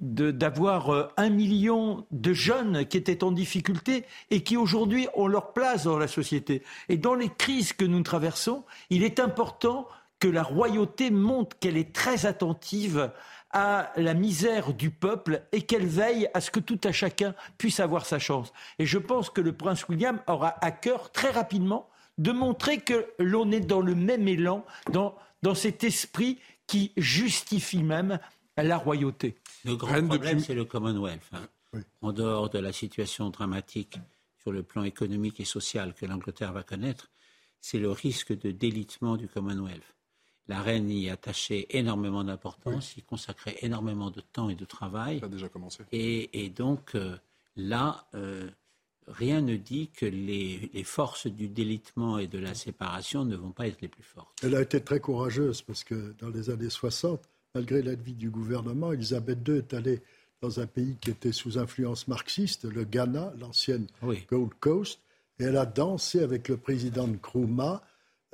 d'avoir euh, un million de jeunes qui étaient en difficulté et qui aujourd'hui ont leur place dans la société. Et dans les crises que nous traversons, il est important que la royauté montre qu'elle est très attentive à la misère du peuple et qu'elle veille à ce que tout à chacun puisse avoir sa chance. Et je pense que le prince William aura à cœur très rapidement de montrer que l'on est dans le même élan, dans, dans cet esprit qui justifie même la royauté. Le grand problème, c'est le Commonwealth. Hein. En dehors de la situation dramatique sur le plan économique et social que l'Angleterre va connaître, c'est le risque de délitement du Commonwealth. La reine y attachait énormément d'importance, y consacrait énormément de temps et de travail. Ça a déjà commencé. Et, donc euh, là, euh, rien ne dit que les, forces du délitement et de la séparation ne vont pas être les plus fortes. Elle a été très courageuse parce que dans les années 60, malgré l'avis du gouvernement, Elisabeth II est allée dans un pays qui était sous influence marxiste, le Ghana, l'ancienne Gold Coast, et elle a dansé avec le président Nkrumah.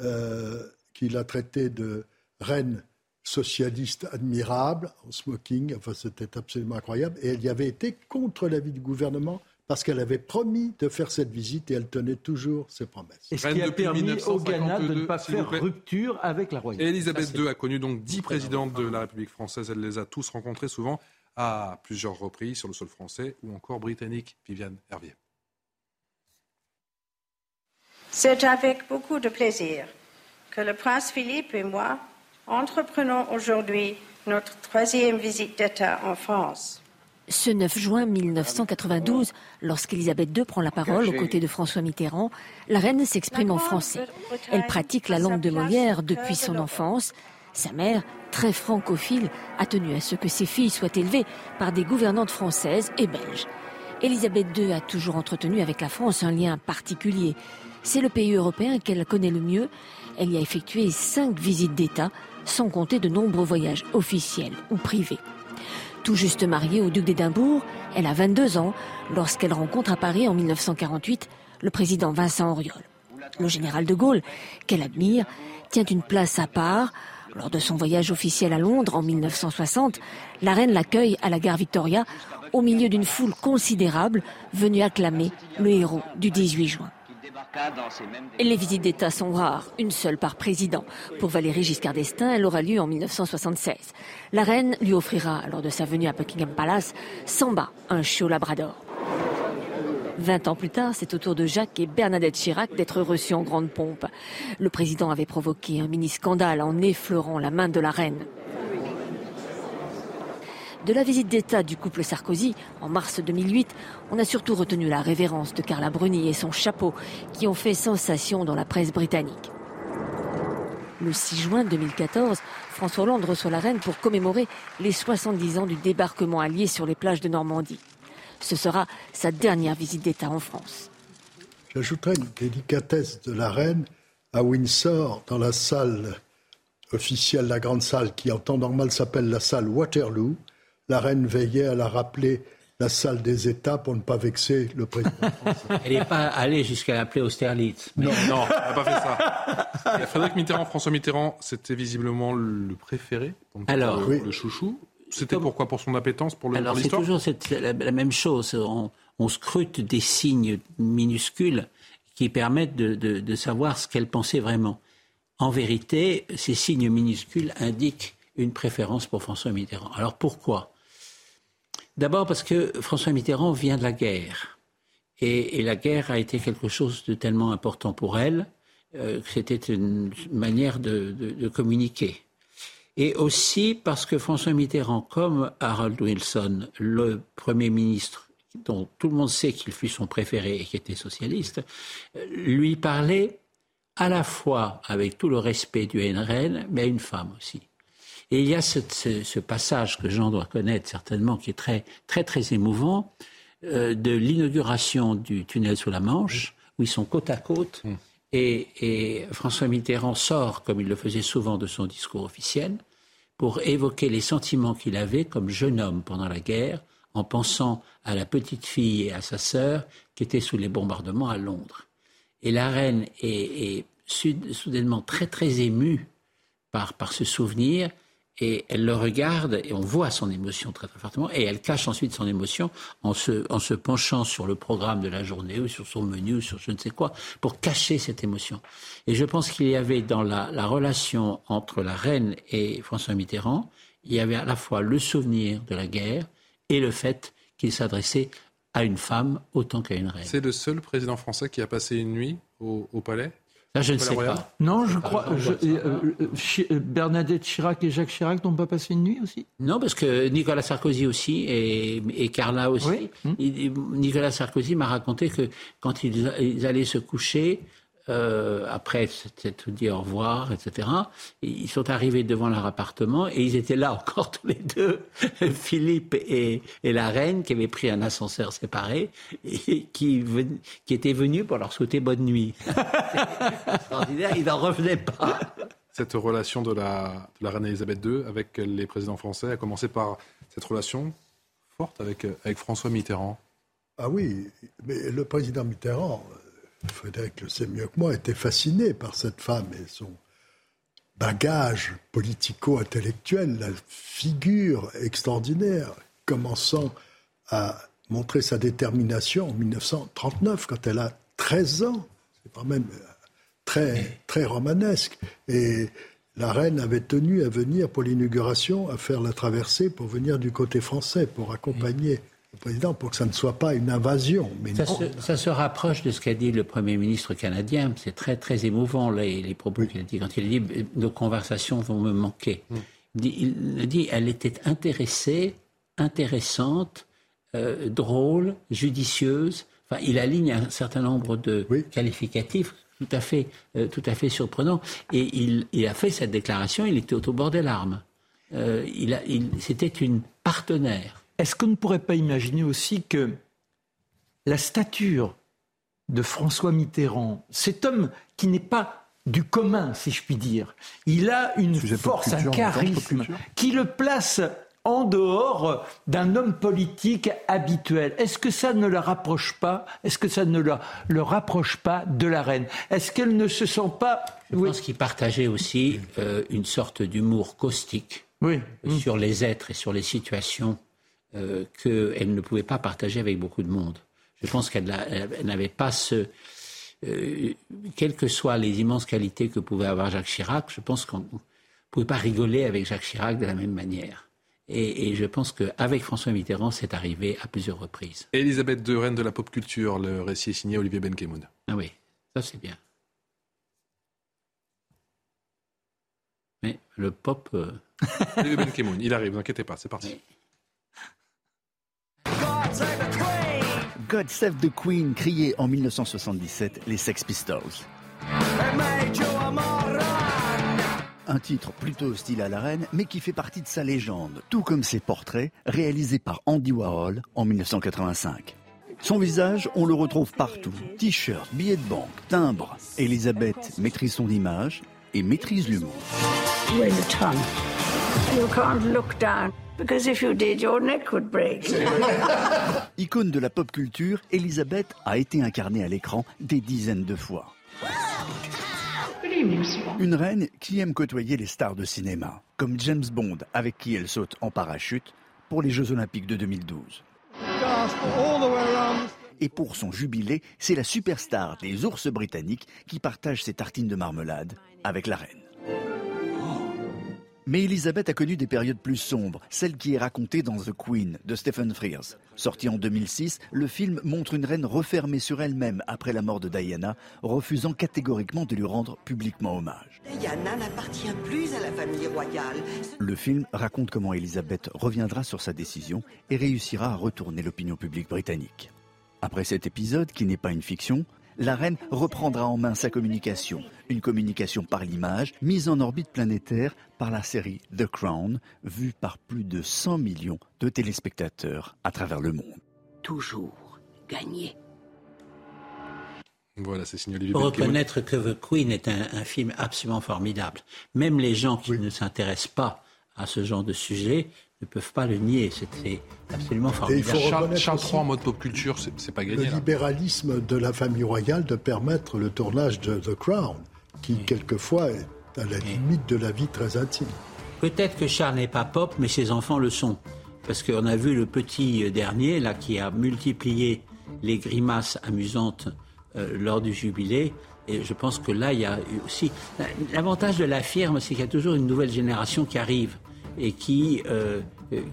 Euh, qu'il a traité de reine socialiste admirable, en smoking, enfin c'était absolument incroyable, et elle y avait été contre l'avis du gouvernement parce qu'elle avait promis de faire cette visite et elle tenait toujours ses promesses. Et ce qui a permis au Ghana de ne pas faire rupture avec la royauté. Elisabeth II a connu donc dix présidentes de la République française. Elle les a tous rencontrés souvent à plusieurs reprises sur le sol français ou encore britannique. Viviane Hervier. C'est avec beaucoup de plaisir que le prince Philippe et moi entreprenons aujourd'hui notre troisième visite d'État en France. Ce 9 juin 1992, lorsqu'Elisabeth II prend la parole aux côtés de François Mitterrand, la reine s'exprime en français. Elle pratique la langue de Molière depuis son enfance. Sa mère, très francophile, a tenu à ce que ses filles soient élevées par des gouvernantes françaises et belges. Elisabeth II a toujours entretenu avec la France un lien particulier. C'est le pays européen qu'elle connaît le mieux. Elle y a effectué cinq visites d'État, sans compter de nombreux voyages officiels ou privés. Tout juste mariée au duc d'Édimbourg, elle a 22 ans lorsqu'elle rencontre à Paris en 1948 le président Vincent Auriol. Le général de Gaulle, qu'elle admire, tient une place à part. Lors de son voyage officiel à Londres en 1960, la reine l'accueille à la gare Victoria au milieu d'une foule considérable venue acclamer le héros du 18 juin. Les visites d'État sont rares, une seule par président. Pour Valérie Giscard d'Estaing, elle aura lieu en 1976. La reine lui offrira, lors de sa venue à Buckingham Palace, Samba, un chiot labrador. Vingt ans plus tard, c'est au tour de Jacques et Bernadette Chirac d'être reçus en grande pompe. Le président avait provoqué un mini-scandale en effleurant la main de la reine. De la visite d'État du couple Sarkozy en mars 2008, on a surtout retenu la révérence de Carla Bruni et son chapeau qui ont fait sensation dans la presse britannique. Le 6 juin 2014, François Hollande reçoit la reine pour commémorer les 70 ans du débarquement allié sur les plages de Normandie. Ce sera sa dernière visite d'État en France. J'ajouterai une délicatesse de la reine à Windsor, dans la salle officielle, la grande salle qui en temps normal s'appelle la salle Waterloo la reine veillait à la rappeler la salle des États pour ne pas vexer le président français. Elle n'est pas allée jusqu'à l'appeler Austerlitz. Non, non, elle n'a pas fait ça. Frédéric Mitterrand, François Mitterrand, c'était visiblement le préféré, Alors, le, le chouchou. C'était pourquoi Pour son appétence pour Alors c'est toujours la, même chose. On, scrute des signes minuscules qui permettent de, de savoir ce qu'elle pensait vraiment. En vérité, ces signes minuscules indiquent une préférence pour François Mitterrand. Alors pourquoi? D'abord parce que François Mitterrand vient de la guerre. Et, la guerre a été quelque chose de tellement important pour elle euh, que c'était une manière de, communiquer. Et aussi parce que François Mitterrand, comme Harold Wilson, le Premier ministre dont tout le monde sait qu'il fut son préféré et qui était socialiste, lui parlait à la fois avec tout le respect du NRN, mais à une femme aussi. Et il y a ce, passage que Jean doit connaître certainement, qui est très, très, très émouvant, euh, de l'inauguration du tunnel sous la Manche, où ils sont côte à côte. Mmh. Et, François Mitterrand sort, comme il le faisait souvent de son discours officiel, pour évoquer les sentiments qu'il avait comme jeune homme pendant la guerre, en pensant à la petite fille et à sa sœur qui étaient sous les bombardements à Londres. Et la reine est, est soudainement très très émue par, par ce souvenir et elle le regarde et on voit son émotion très très fortement et elle cache ensuite son émotion en se, en se penchant sur le programme de la journée ou sur son menu ou sur je ne sais quoi pour cacher cette émotion. Et je pense qu'il y avait dans la, la relation entre la reine et François Mitterrand, il y avait à la fois le souvenir de la guerre et le fait qu'il s'adressait à une femme autant qu'à une reine. C'est le seul président français qui a passé une nuit au palais? Je ne sais pas. Non, je crois. Euh, euh, euh, Bernadette Chirac et Jacques Chirac n'ont pas passé une nuit aussi? Non, parce que Nicolas Sarkozy aussi et, Carla aussi. Hmm. Nicolas Sarkozy m'a raconté que quand ils allaient se coucher, euh, après s'être dit au revoir, etc. Ils sont arrivés devant leur appartement et ils étaient là encore tous les deux, Philippe et, la reine, qui avaient pris un ascenseur séparé et qui, qui étaient venus pour leur souhaiter bonne nuit. extraordinaire, ils n'en revenaient pas. Cette relation de la, de la reine Elisabeth II avec les présidents français a commencé par cette relation forte avec, avec François Mitterrand. Ah oui, mais le président Mitterrand, Frédéric le sait mieux que moi, était fasciné par cette femme et son bagage politico-intellectuel, la figure extraordinaire, commençant à montrer sa détermination en 1939, quand elle a 13 ans. C'est quand même très, très romanesque. Et la reine avait tenu à venir pour l'inauguration, à faire la traversée pour venir du côté français, pour accompagner le président pour que ça ne soit pas une invasion. Mais ça, se, ça, se, rapproche de ce qu'a dit le Premier ministre canadien. C'est très, très émouvant, les, les propos qu'il a dit. Quand il a dit « nos conversations vont me manquer mm. il, dit, elle était intéressée, intéressante, drôle, judicieuse. Enfin, il aligne un certain nombre de qualificatifs tout à fait, tout à fait surprenants. Et il, il, a fait cette déclaration, il était au bord des larmes. il il, C'était une partenaire. Est-ce qu'on ne pourrait pas imaginer aussi que la stature de François Mitterrand, cet homme qui n'est pas du commun, si je puis dire, il a une force, un charisme qui le place en dehors d'un homme politique habituel. Est-ce que ça ne le rapproche pas? Est-ce que ça ne le, rapproche pas de la reine? Est-ce qu'elle ne se sent pas Je pense qu'il partageait aussi euh, une sorte d'humour caustique sur les êtres et sur les situations euh, qu'elle ne pouvait pas partager avec beaucoup de monde. Je pense qu'elle n'avait pas ce... Euh, quelles que soient les immenses qualités que pouvait avoir Jacques Chirac, je pense qu'on ne pouvait pas rigoler avec Jacques Chirac de la même manière. Et, je pense qu'avec François Mitterrand, c'est arrivé à plusieurs reprises. Elisabeth de Reine de la pop culture, le récit est signé Olivier Benkemoun. Ah oui, ça c'est bien. Mais le pop... Euh, Olivier Benkemoun, il arrive, ne vous inquiétez pas, c'est parti. God Save the Queen criait en 1977 les Sex Pistols. Un titre plutôt hostile à la reine, mais qui fait partie de sa légende, tout comme ses portraits réalisés par Andy Warhol en 1985. Son visage, on le retrouve partout. T-shirt, billets de banque, timbre. Elisabeth maîtrise son image et maîtrise l'humour. Icône de la pop culture, Elisabeth a été incarnée à l'écran des dizaines de fois. Une reine qui aime côtoyer les stars de cinéma, comme James Bond avec qui elle saute en parachute pour les Jeux Olympiques de 2012. Et pour son jubilé, c'est la superstar des ours britanniques qui partage ses tartines de marmelade avec la reine. Mais Elisabeth a connu des périodes plus sombres, celle qui est racontée dans The Queen de Stephen Frears. Sorti en 2006, le film montre une reine refermée sur elle-même après la mort de Diana, refusant catégoriquement de lui rendre publiquement hommage. Diana n'appartient plus à la famille royale. Le film raconte comment Elisabeth reviendra sur sa décision et réussira à retourner l'opinion publique britannique. Après cet épisode, qui n'est pas une fiction, la reine reprendra en main sa communication, une communication par l'image, mise en orbite planétaire par la série The Crown, vue par plus de 100 millions de téléspectateurs à travers le monde. Toujours gagner. Voilà, c'est signé Olivier Reconnaître que The Queen est un, film absolument formidable. Même les gens qui ne s'intéressent pas à ce genre de sujet ne peuvent pas le nier. C'était absolument formidable. il faut Charles, Charles III en mode pop culture, c'est pas gagné. Le libéralisme de la famille royale de permettre le tournage de The Crown, qui quelquefois est à la limite de la vie très intime. Peut-être que Charles n'est pas pop, mais ses enfants le sont. Parce qu'on a vu le petit dernier, là, qui a multiplié les grimaces amusantes euh, lors du jubilé. Et je pense que là, il y a aussi. L'avantage de la firme, c'est qu'il y a toujours une nouvelle génération qui arrive et qui, euh,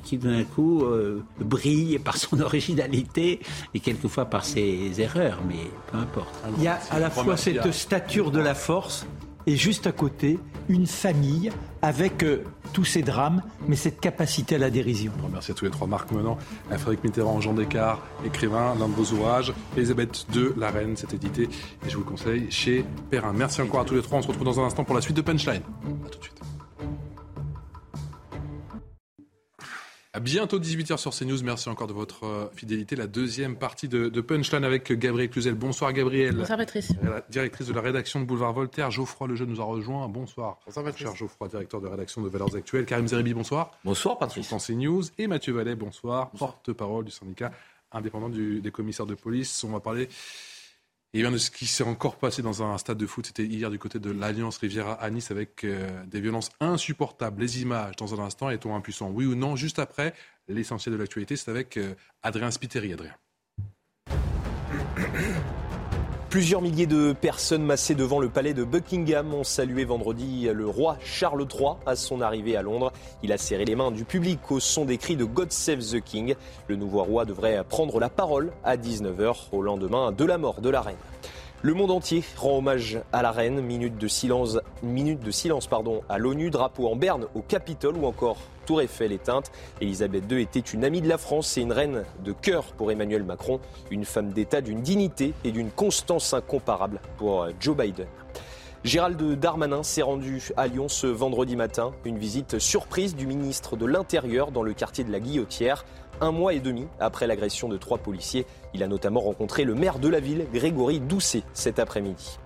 qui d'un coup euh, brille par son originalité et quelquefois par ses erreurs, mais peu importe. Il y a à la fois cette stature de la force et juste à côté une famille avec euh, tous ces drames, mais cette capacité à la dérision. Merci à tous les trois. Marc Menant, Frédéric Mitterrand, Jean Descartes, écrivain, l'un de vos ouvrages. Elisabeth II, La Reine, c'est édité et je vous le conseille chez Perrin. Merci encore à tous les trois. On se retrouve dans un instant pour la suite de Punchline. A tout de suite. À bientôt 18h sur CNews. Merci encore de votre euh, fidélité. La deuxième partie de, Punchline avec Gabriel Cluzel. Bonsoir Gabriel. Bonsoir Patrice. Directrice de la rédaction de Boulevard Voltaire. Geoffroy Lejeune nous a rejoint. Bonsoir. Bonsoir Patrice. Cher Geoffroy, directeur de rédaction de Valeurs Actuelles. Karim Zeribi, bonsoir. Bonsoir Patrice. Sur CNews. Et Mathieu Vallet, bonsoir. Porte-parole du syndicat indépendant des commissaires de police. On va parler et bien de ce qui s'est encore passé dans un stade de foot, c'était hier du côté de l'Alliance Riviera à Nice avec euh, des violences insupportables. Les images dans un instant, est-on impuissant Oui ou non? Juste après, l'essentiel de l'actualité, c'est avec euh, Adrien Spiteri. Adrien. Plusieurs milliers de personnes massées devant le palais de Buckingham ont salué vendredi le roi Charles III à son arrivée à Londres. Il a serré les mains du public au son des cris de God Save the King. Le nouveau roi devrait prendre la parole à 19h au lendemain de la mort de la reine. Le monde entier rend hommage à la reine. Minute de silence, minute de silence pardon, à l'ONU, drapeau en berne au Capitole ou encore Tour Eiffel éteinte. Elisabeth II était une amie de la France et une reine de cœur pour Emmanuel Macron, une femme d'État d'une dignité et d'une constance incomparable pour Joe Biden. Gérald Darmanin s'est rendu à Lyon ce vendredi matin. Une visite surprise du ministre de l'Intérieur dans le quartier de la Guillotière. Un mois et demi après l'agression de trois policiers, il a notamment rencontré le maire de la ville, Grégory Doucet, cet après-midi.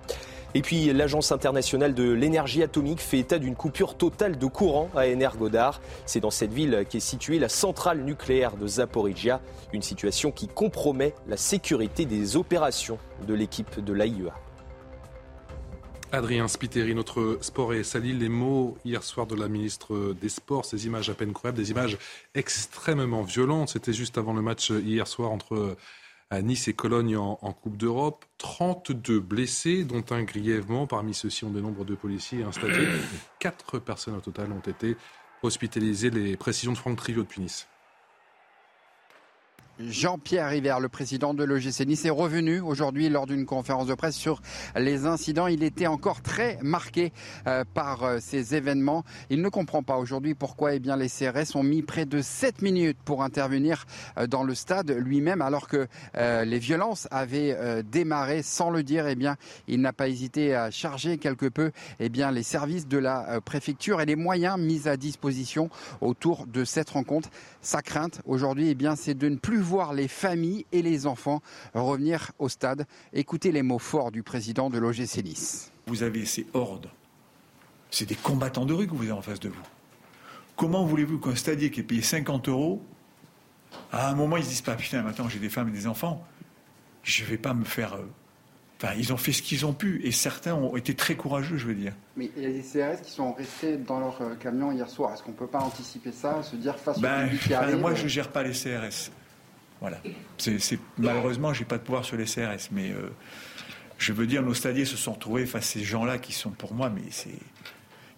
Et puis l'Agence internationale de l'énergie atomique fait état d'une coupure totale de courant à Energodar. C'est dans cette ville qu'est située la centrale nucléaire de Zaporizhia, une situation qui compromet la sécurité des opérations de l'équipe de l'AIEA. Adrien Spiteri, notre sport et sali les mots hier soir de la ministre des Sports, ces images à peine croyables, des images extrêmement violentes. C'était juste avant le match hier soir entre Nice et Cologne en, Coupe d'Europe. 32 blessés, dont un grièvement. Parmi ceux-ci, on dénombre de policiers installés. Quatre personnes au total ont été hospitalisées. Les précisions de Franck Trivio de Punis. Jean-Pierre River, le président de l'OGC Nice, est revenu aujourd'hui lors d'une conférence de presse sur les incidents. Il était encore très marqué euh, par euh, ces événements. Il ne comprend pas aujourd'hui pourquoi eh bien, les CRS ont mis près de 7 minutes pour intervenir euh, dans le stade lui-même alors que les violences avaient démarré sans le dire. Eh bien, il n'a pas hésité à charger quelque peu eh bien, les services de la préfecture et les moyens mis à disposition autour de cette rencontre. Sa crainte aujourd'hui, eh bien, c'est de ne plus voir les familles et les enfants revenir au stade. Écoutez les mots forts du président de l'OGC Nice. Vous avez ces hordes. C'est des combattants de rue que vous avez en face de vous. Comment voulez-vous qu'un stadier qui est payé 50 euros, à un moment, ils se disent pas Putain, maintenant j'ai des femmes et des enfants, je ne vais pas me faire euh, ils ont fait ce qu'ils ont pu et certains ont été très courageux, je veux dire. Mais il y a des CRS qui sont restés dans leur euh, camion hier soir. Est-ce qu'on ne peut pas anticiper ça, se dire face ben, qui arrive Moi, je ne gère pas les CRS. Voilà. C'est, malheureusement, je n'ai pas de pouvoir sur les CRS. Mais euh, je veux dire, nos stadiers se sont retrouvés face à ces gens-là qui sont pour moi, mais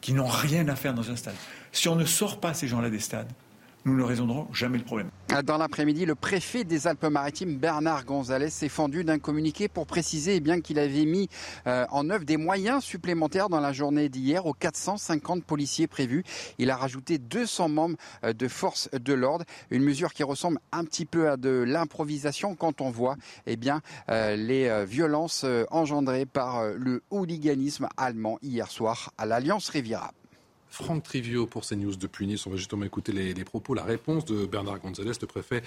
qui n'ont rien à faire dans un stade. Si on ne sort pas ces gens-là des stades, nous ne résoudrons jamais le problème. Dans l'après-midi, le préfet des Alpes-Maritimes, Bernard Gonzalez, s'est fendu d'un communiqué pour préciser eh bien qu'il avait mis euh, en œuvre des moyens supplémentaires dans la journée d'hier aux 450 policiers prévus. Il a rajouté 200 membres euh, de force de l'ordre, une mesure qui ressemble un petit peu à de l'improvisation quand on voit eh bien, euh, les violences engendrées par le hooliganisme allemand hier soir à l'Alliance Riviera. Franck Trivio pour CNews depuis Nice. On va justement écouter les, propos, la réponse de Bernard Gonzalez, le préfet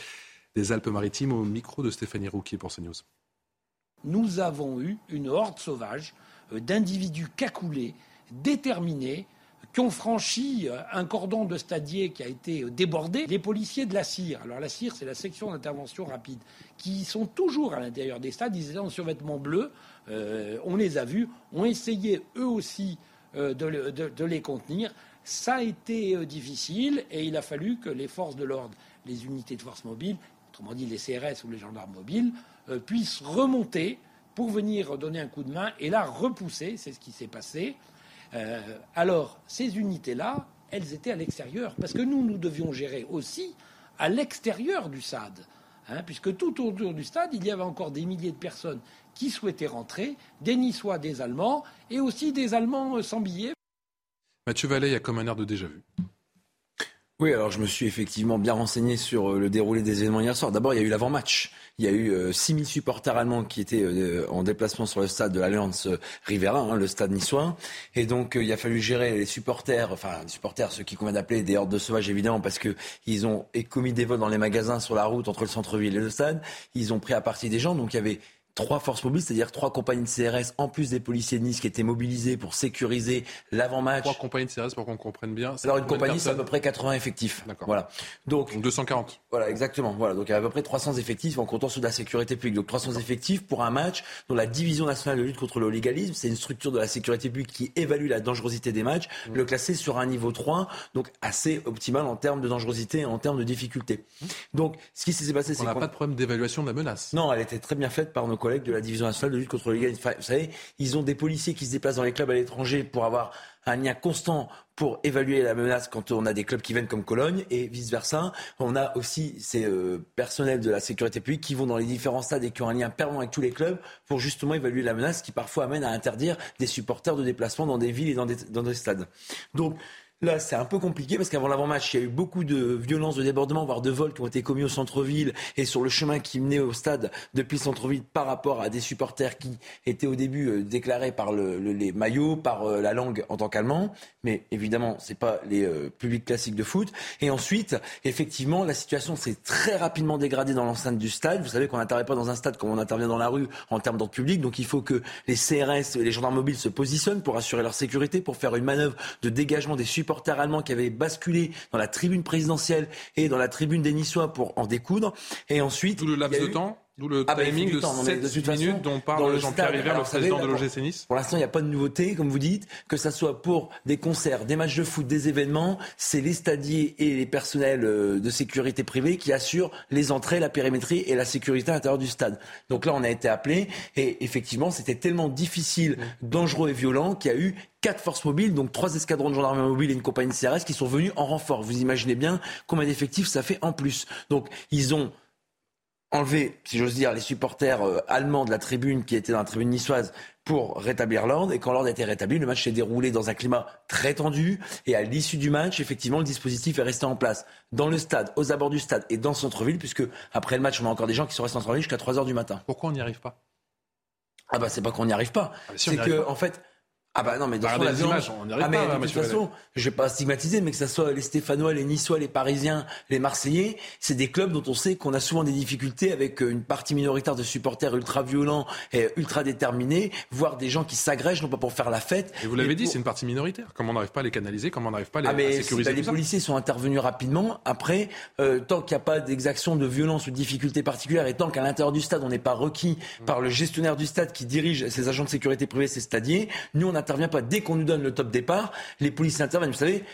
des Alpes-Maritimes, au micro de Stéphanie Rouquier pour CNews. Nous avons eu une horde sauvage euh, d'individus cacoulés, déterminés, qui ont franchi euh, un cordon de stadier qui a été euh, débordé. Les policiers de la CIR, alors la CIR c'est la section d'intervention rapide, qui sont toujours à l'intérieur des stades, ils étaient en survêtement bleu, on les a vus, ont essayé eux aussi euh, de, les contenir. Ça a été euh, difficile et il a fallu que les forces de l'ordre, les unités de force mobile, autrement dit les CRS ou les gendarmes mobiles, euh, puissent remonter pour venir donner un coup de main et là repousser, c'est ce qui s'est passé. alors, ces unités-là, elles étaient à l'extérieur, parce que nous, nous devions gérer aussi à l'extérieur du stade, hein, puisque tout autour du stade, il y avait encore des milliers de personnes qui souhaitaient rentrer, des Niçois, des Allemands, et aussi des Allemands sans billets. Mathieu Vallet, il y a comme un air de déjà-vu. Oui, alors je me suis effectivement bien renseigné sur euh, le déroulé des événements hier soir. D'abord, il y a eu l'avant-match. Il y a eu 6000 euh, supporters allemands qui étaient en déplacement sur le stade de l'Alliance Rivera, hein, le stade niçois. Et donc, il a fallu gérer les supporters, enfin, les supporters, ceux qui convient d'appeler des hordes de sauvages, évidemment, parce que ils ont commis des vols dans les magasins sur la route entre le centre-ville et le stade. Ils ont pris à partie des gens. Donc, il y avait trois forces mobiles, c'est-à-dire trois compagnies de CRS, en plus des policiers de Nice qui étaient mobilisés pour sécuriser l'avant-match. Trois compagnies de CRS pour qu'on comprenne bien. Alors une compagnie, c'est à peu près 80 effectifs. D'accord. Voilà. Donc, Donc, 240. Voilà, exactement. Voilà. Donc il y a à peu près 300 effectifs en comptant sur de la sécurité publique. Donc 300 effectifs pour un match dont la Division nationale de lutte contre le légalisme, c'est une structure de la sécurité publique qui évalue la dangerosité des matchs, mmh. le classer sur un niveau 3, donc assez optimal en termes de dangerosité et en termes de difficulté. Donc ce qui s'est passé, c'est qu'on n'a pas de problème d'évaluation de la menace. Non, elle était très bien faite par nos collègues de la division nationale de lutte contre le Vous savez, ils ont des policiers qui se déplacent dans les clubs à l'étranger pour avoir un lien constant pour évaluer la menace quand on a des clubs qui viennent comme Cologne et vice-versa. On a aussi ces euh, personnels de la sécurité publique qui vont dans les différents stades et qui ont un lien permanent avec tous les clubs pour justement évaluer la menace qui parfois amène à interdire des supporters de déplacement dans des villes et dans des, dans des stades. Donc Là, c'est un peu compliqué parce qu'avant l'avant-match, il y a eu beaucoup de violences, de débordements, voire de vols qui ont été commis au centre-ville et sur le chemin qui menait au stade depuis le centre-ville par rapport à des supporters qui étaient au début euh, déclarés par le, les maillots, par euh, la langue en tant qu'allemand. Mais évidemment, c'est pas les euh, publics classiques de foot. Et ensuite, effectivement, la situation s'est très rapidement dégradée dans l'enceinte du stade. Vous savez qu'on n'intervient pas dans un stade comme on intervient dans la rue en termes d'ordre public. Donc il faut que les CRS et les gendarmes mobiles se positionnent pour assurer leur sécurité, pour faire une manœuvre de dégagement des supporters supporters allemands qui avaient basculé dans la tribune présidentielle et dans la tribune des Niçois pour en découdre. Et ensuite. Tout le laps de temps D'où le ah bah, timing de 7 minutes dont parle Jean-Pierre River, le président de l'OGC Nice. Pour l'instant, il n'y a pas de nouveauté, comme vous dites, que ce soit pour des concerts, des matchs de foot, des événements, c'est les stadiers et les personnels euh, de sécurité privée qui assurent les entrées, la périmétrie et la sécurité à l'intérieur du stade. Donc là, on a été appelé et effectivement, c'était tellement difficile, dangereux et violent qu'il y a eu quatre forces mobiles, donc trois escadrons de gendarmerie mobile et une compagnie de CRS qui sont venus en renfort. Vous imaginez bien combien d'effectifs ça fait en plus. Donc ils ont enlever, si j'ose dire, les supporters euh, allemands de la tribune qui étaient dans la tribune niçoise pour rétablir l'ordre. Et quand l'ordre a été rétabli, le match s'est déroulé dans un climat très tendu. Et à l'issue du match, effectivement, le dispositif est resté en place dans le stade, aux abords du stade et dans le centre-ville, puisque après le match, on a encore des gens qui sont restés en centre-ville jusqu'à 3 heures du matin. Pourquoi on n'y arrive pas? Ah bah c'est pas qu'on n'y arrive pas. Ah, c'est que, en fait, ah bah non, mais dans bah, la images, on ah mais de toute façon, je vais pas stigmatiser, mais que ce soit les Stéphanois, les Niçois, les Parisiens, les Marseillais, c'est des clubs dont on sait qu'on a souvent des difficultés avec euh, une partie minoritaire de supporters ultra violents et ultra déterminés, voire des gens qui s'agrègent non pas pour faire la fête. Et vous l'avez dit, c'est une partie minoritaire. Comment on n'arrive pas à les canaliser Comment on n'arrive pas à les, ah mais sécuriser bah, Les policiers sont intervenus rapidement. Après, euh, tant qu'il n'y a pas d'exaction de violence ou de difficultés particulières, et tant qu'à l'intérieur du stade, on n'est pas requis par le gestionnaire du stade qui dirige ses agents de sécurité privée, ses stadiers, nous on n'intervient pas dès qu'on donne le top départ, les policiers interviennent. Vous savez,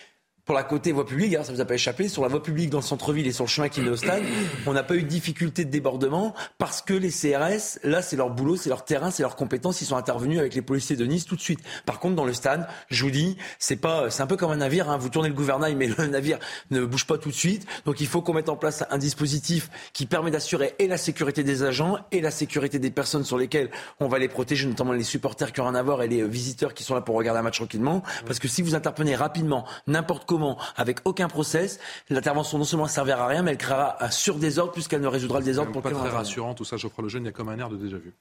pour la côté voie publique, hein, ça vous a pas échappé, sur la voie publique dans le centre-ville et sur le chemin qui mène au stade, on n'a pas eu de difficulté de débordement parce que les CRS, là, c'est leur boulot, c'est leur terrain, c'est leur compétence, ils sont intervenus avec les policiers de Nice tout de suite. Par contre, dans le stade, je vous dis, c'est pas, c'est un peu comme un navire, hein, vous tournez le gouvernail, mais le navire ne bouge pas tout de suite. Donc il faut qu'on mette en place un dispositif qui permet d'assurer et la sécurité des agents et la sécurité des personnes sur lesquelles on va les protéger, notamment les supporters qui ont rien à voir et les visiteurs qui sont là pour regarder un match tranquillement. Parce que si vous intervenez rapidement, n'importe comment, avec aucun process. L'intervention non seulement ne servira à rien, mais elle créera un surdésordre puisqu'elle ne résoudra le désordre pour pas très rassurant tout ça, Geoffroy Lejeune, il y a comme un air de déjà vu.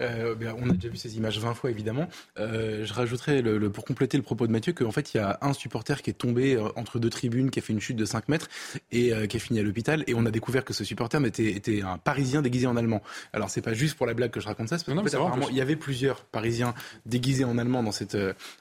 Euh, ben, on a déjà vu ces images 20 fois évidemment. Euh, je rajouterais le, pour compléter le propos de Mathieu qu'en fait il y a un supporter qui est tombé euh, entre deux tribunes, qui a fait une chute de 5 mètres et qui a fini à l'hôpital. Et on a découvert que ce supporter était, était un Parisien déguisé en allemand. Alors c'est pas juste pour la blague que je raconte ça, parce qu'en fait, apparemment il y avait plusieurs Parisiens déguisés en allemand dans cette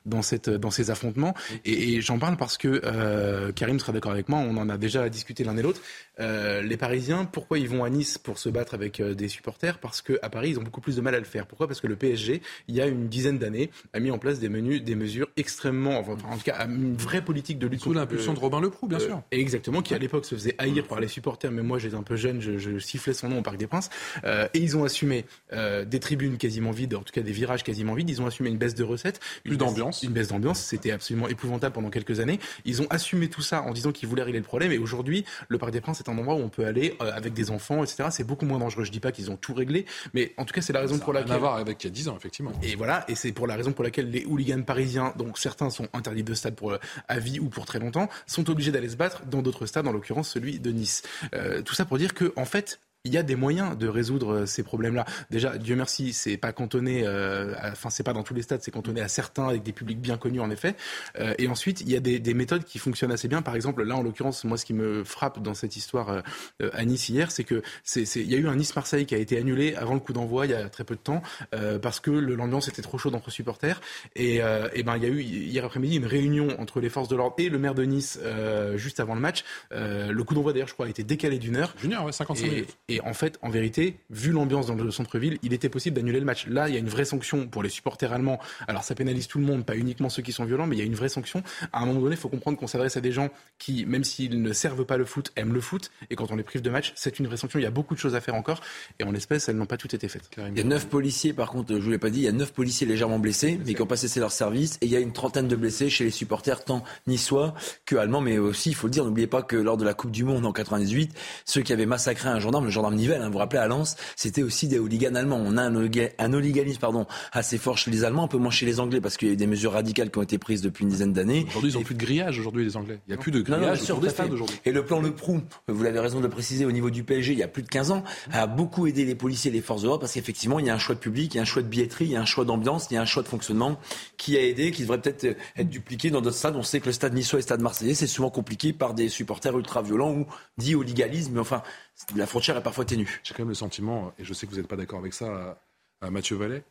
dans cette dans ces affrontements. Et, et j'en parle parce que Karim sera d'accord avec moi. On en a déjà discuté l'un et l'autre. les Parisiens, pourquoi ils vont à Nice pour se battre avec des supporters? Parce qu'à Paris ils ont beaucoup plus de mal à le faire. Pourquoi? Parce que le PSG, il y a une dizaine d'années, a mis en place des menus, des mesures extrêmement, enfin, en tout cas, une vraie politique de lutte sous l'impulsion de Robin Leproux, bien euh, sûr. exactement, qui à l'époque se faisait haïr par les supporters, mais moi j'étais un peu jeune, je, sifflais son nom au Parc des Princes. Euh, et ils ont assumé euh, des tribunes quasiment vides, en tout cas des virages quasiment vides. Ils ont assumé une baisse de recettes, plus d'ambiance, une baisse d'ambiance. C'était absolument épouvantable pendant quelques années. Ils ont assumé tout ça en disant qu'ils voulaient régler le problème. Et aujourd'hui, le Parc des Princes est un endroit où on peut aller avec des enfants, etc. C'est beaucoup moins dangereux. Je dis pas qu'ils ont tout réglé, mais en tout cas c'est la raison pour laquelle. À voir avec il y a 10 ans effectivement. Et voilà, et c'est pour la raison pour laquelle les hooligans parisiens, donc certains sont interdits de stade pour euh, à vie ou pour très longtemps, sont obligés d'aller se battre dans d'autres stades, en l'occurrence celui de Nice. Euh, tout ça pour dire que en fait, il y a des moyens de résoudre euh, ces problèmes-là. Déjà, Dieu merci, c'est pas cantonné, euh, enfin c'est pas dans tous les stades, c'est cantonné à certains avec des publics bien connus en effet. Euh, et ensuite, il y a des, des, méthodes qui fonctionnent assez bien. Par exemple, là en l'occurrence, moi ce qui me frappe dans cette histoire euh, à Nice hier, c'est que c'est, il y a eu un Nice-Marseille qui a été annulé avant le coup d'envoi il y a très peu de temps parce que l'ambiance était trop chaude entre supporters. Et, et ben il y a eu hier après-midi une réunion entre les forces de l'ordre et le maire de Nice juste avant le match. le coup d'envoi d'ailleurs, je crois, a été décalé d'une heure. Junior, ouais, 55 minutes. Et en fait, en vérité, vu l'ambiance dans le centre-ville, il était possible d'annuler le match. Là, il y a une vraie sanction pour les supporters allemands. Alors, ça pénalise tout le monde, pas uniquement ceux qui sont violents, mais il y a une vraie sanction. À un moment donné, il faut comprendre qu'on s'adresse à des gens qui, même s'ils ne servent pas le foot, aiment le foot. Et quand on les prive de match, c'est une vraie sanction. Il y a beaucoup de choses à faire encore. Et en l'espèce, elles n'ont pas toutes été faites. Il y a neuf policiers, par contre, je vous l'ai pas dit, il y a neuf policiers légèrement blessés, mais qui ont pas cessé leur service. Et il y a une trentaine de blessés chez les supporters, tant niçois que allemands. Mais aussi, il faut le dire, n'oubliez pas que lors de la Coupe du Monde en 98, ceux qui avaient massacré un gendarme, le gendarme Nivelle, hein, vous vous rappelez, à Lens, c'était aussi des hooligans allemands. On a un, un hooliganisme pardon, assez fort chez les Allemands, un peu moins chez les Anglais, parce qu'il y a eu des mesures radicales qui ont été prises depuis une dizaine d'années. Aujourd'hui, ils n'ont plus de grillage, aujourd'hui, les Anglais. Il n'y a plus de grillage sur des stades aujourd'hui. Et le plan Le Prou, vous l'avez raison de le préciser, au niveau du PSG, il y a plus de 15 ans, a beaucoup aidé les policiers et les forces de l'ordre, parce qu'effectivement, il y a un choix de public, il y a un choix de billetterie, il y a un choix d'ambiance, il y a un choix de fonctionnement qui a aidé, qui devrait peut-être être dupliqué dans d'autres stades. On sait que le stade niçois et le stade marseillais, c'est souvent compliqué par des supporters ultra-violents ou dit au légalisme. Mais enfin, la frontière est parfois ténue. J'ai quand même le sentiment, et je sais que vous n'êtes pas d'accord avec ça, à Mathieu Vallet,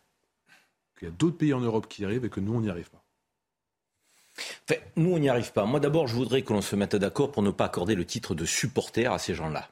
qu'il y a d'autres pays en Europe qui y arrivent et que nous, on n'y arrive pas. Enfin, nous, on n'y arrive pas. Moi, d'abord, je voudrais que l'on se mette d'accord pour ne pas accorder le titre de supporter à ces gens-là.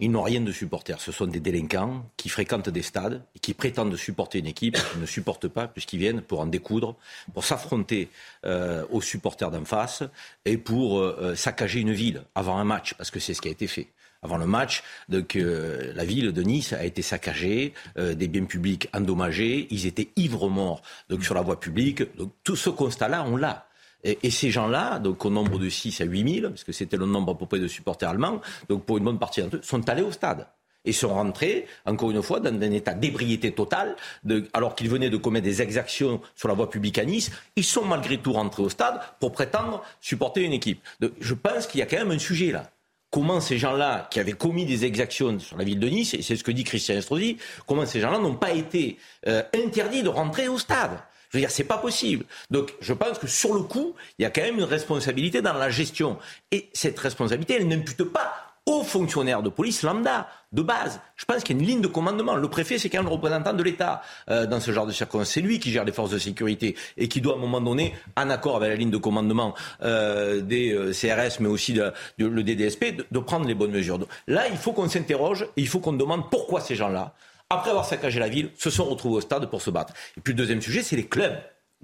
Ils n'ont rien de supporters. Ce sont des délinquants qui fréquentent des stades et qui prétendent supporter une équipe qu'ils ne supportent pas puisqu'ils viennent pour en découdre, pour s'affronter euh, aux supporters d'en face et pour euh, saccager une ville avant un match, parce que c'est ce qui a été fait avant le match, donc, euh, la ville de Nice a été saccagée, euh, des biens publics endommagés, ils étaient ivres morts donc, sur la voie publique. Donc tout ce constat-là, on l'a. Et, ces gens-là, donc au nombre de 6 à 8 000, parce que c'était le nombre à peu près de supporters allemands, donc pour une bonne partie d'entre eux, sont allés au stade et sont rentrés, encore une fois, dans un état d'ébriété totale, de, alors qu'ils venaient de commettre des exactions sur la voie publique à Nice, ils sont malgré tout rentrés au stade pour prétendre supporter une équipe. Je pense qu'il y a quand même un sujet là comment ces gens-là, qui avaient commis des exactions sur la ville de Nice, et c'est ce que dit Christian Estrosi, comment ces gens-là n'ont pas été euh, interdits de rentrer au stade. Je veux dire, c'est pas possible. Donc, je pense que sur le coup, il y a quand même une responsabilité dans la gestion. Et cette responsabilité, elle n'impute pas aux fonctionnaires de police lambda, de base. Je pense qu'il y a une ligne de commandement. Le préfet, c'est quand même le représentant de l'État euh, dans ce genre de circonstances. C'est lui qui gère les forces de sécurité et qui doit, à un moment donné, en accord avec la ligne de commandement euh, des euh, CRS, mais aussi de, le DDSP, de, prendre les bonnes mesures. Là, il faut qu'on s'interroge et il faut qu'on demande pourquoi ces gens-là, après avoir saccagé la ville, se sont retrouvés au stade pour se battre. Et puis le deuxième sujet, c'est les clubs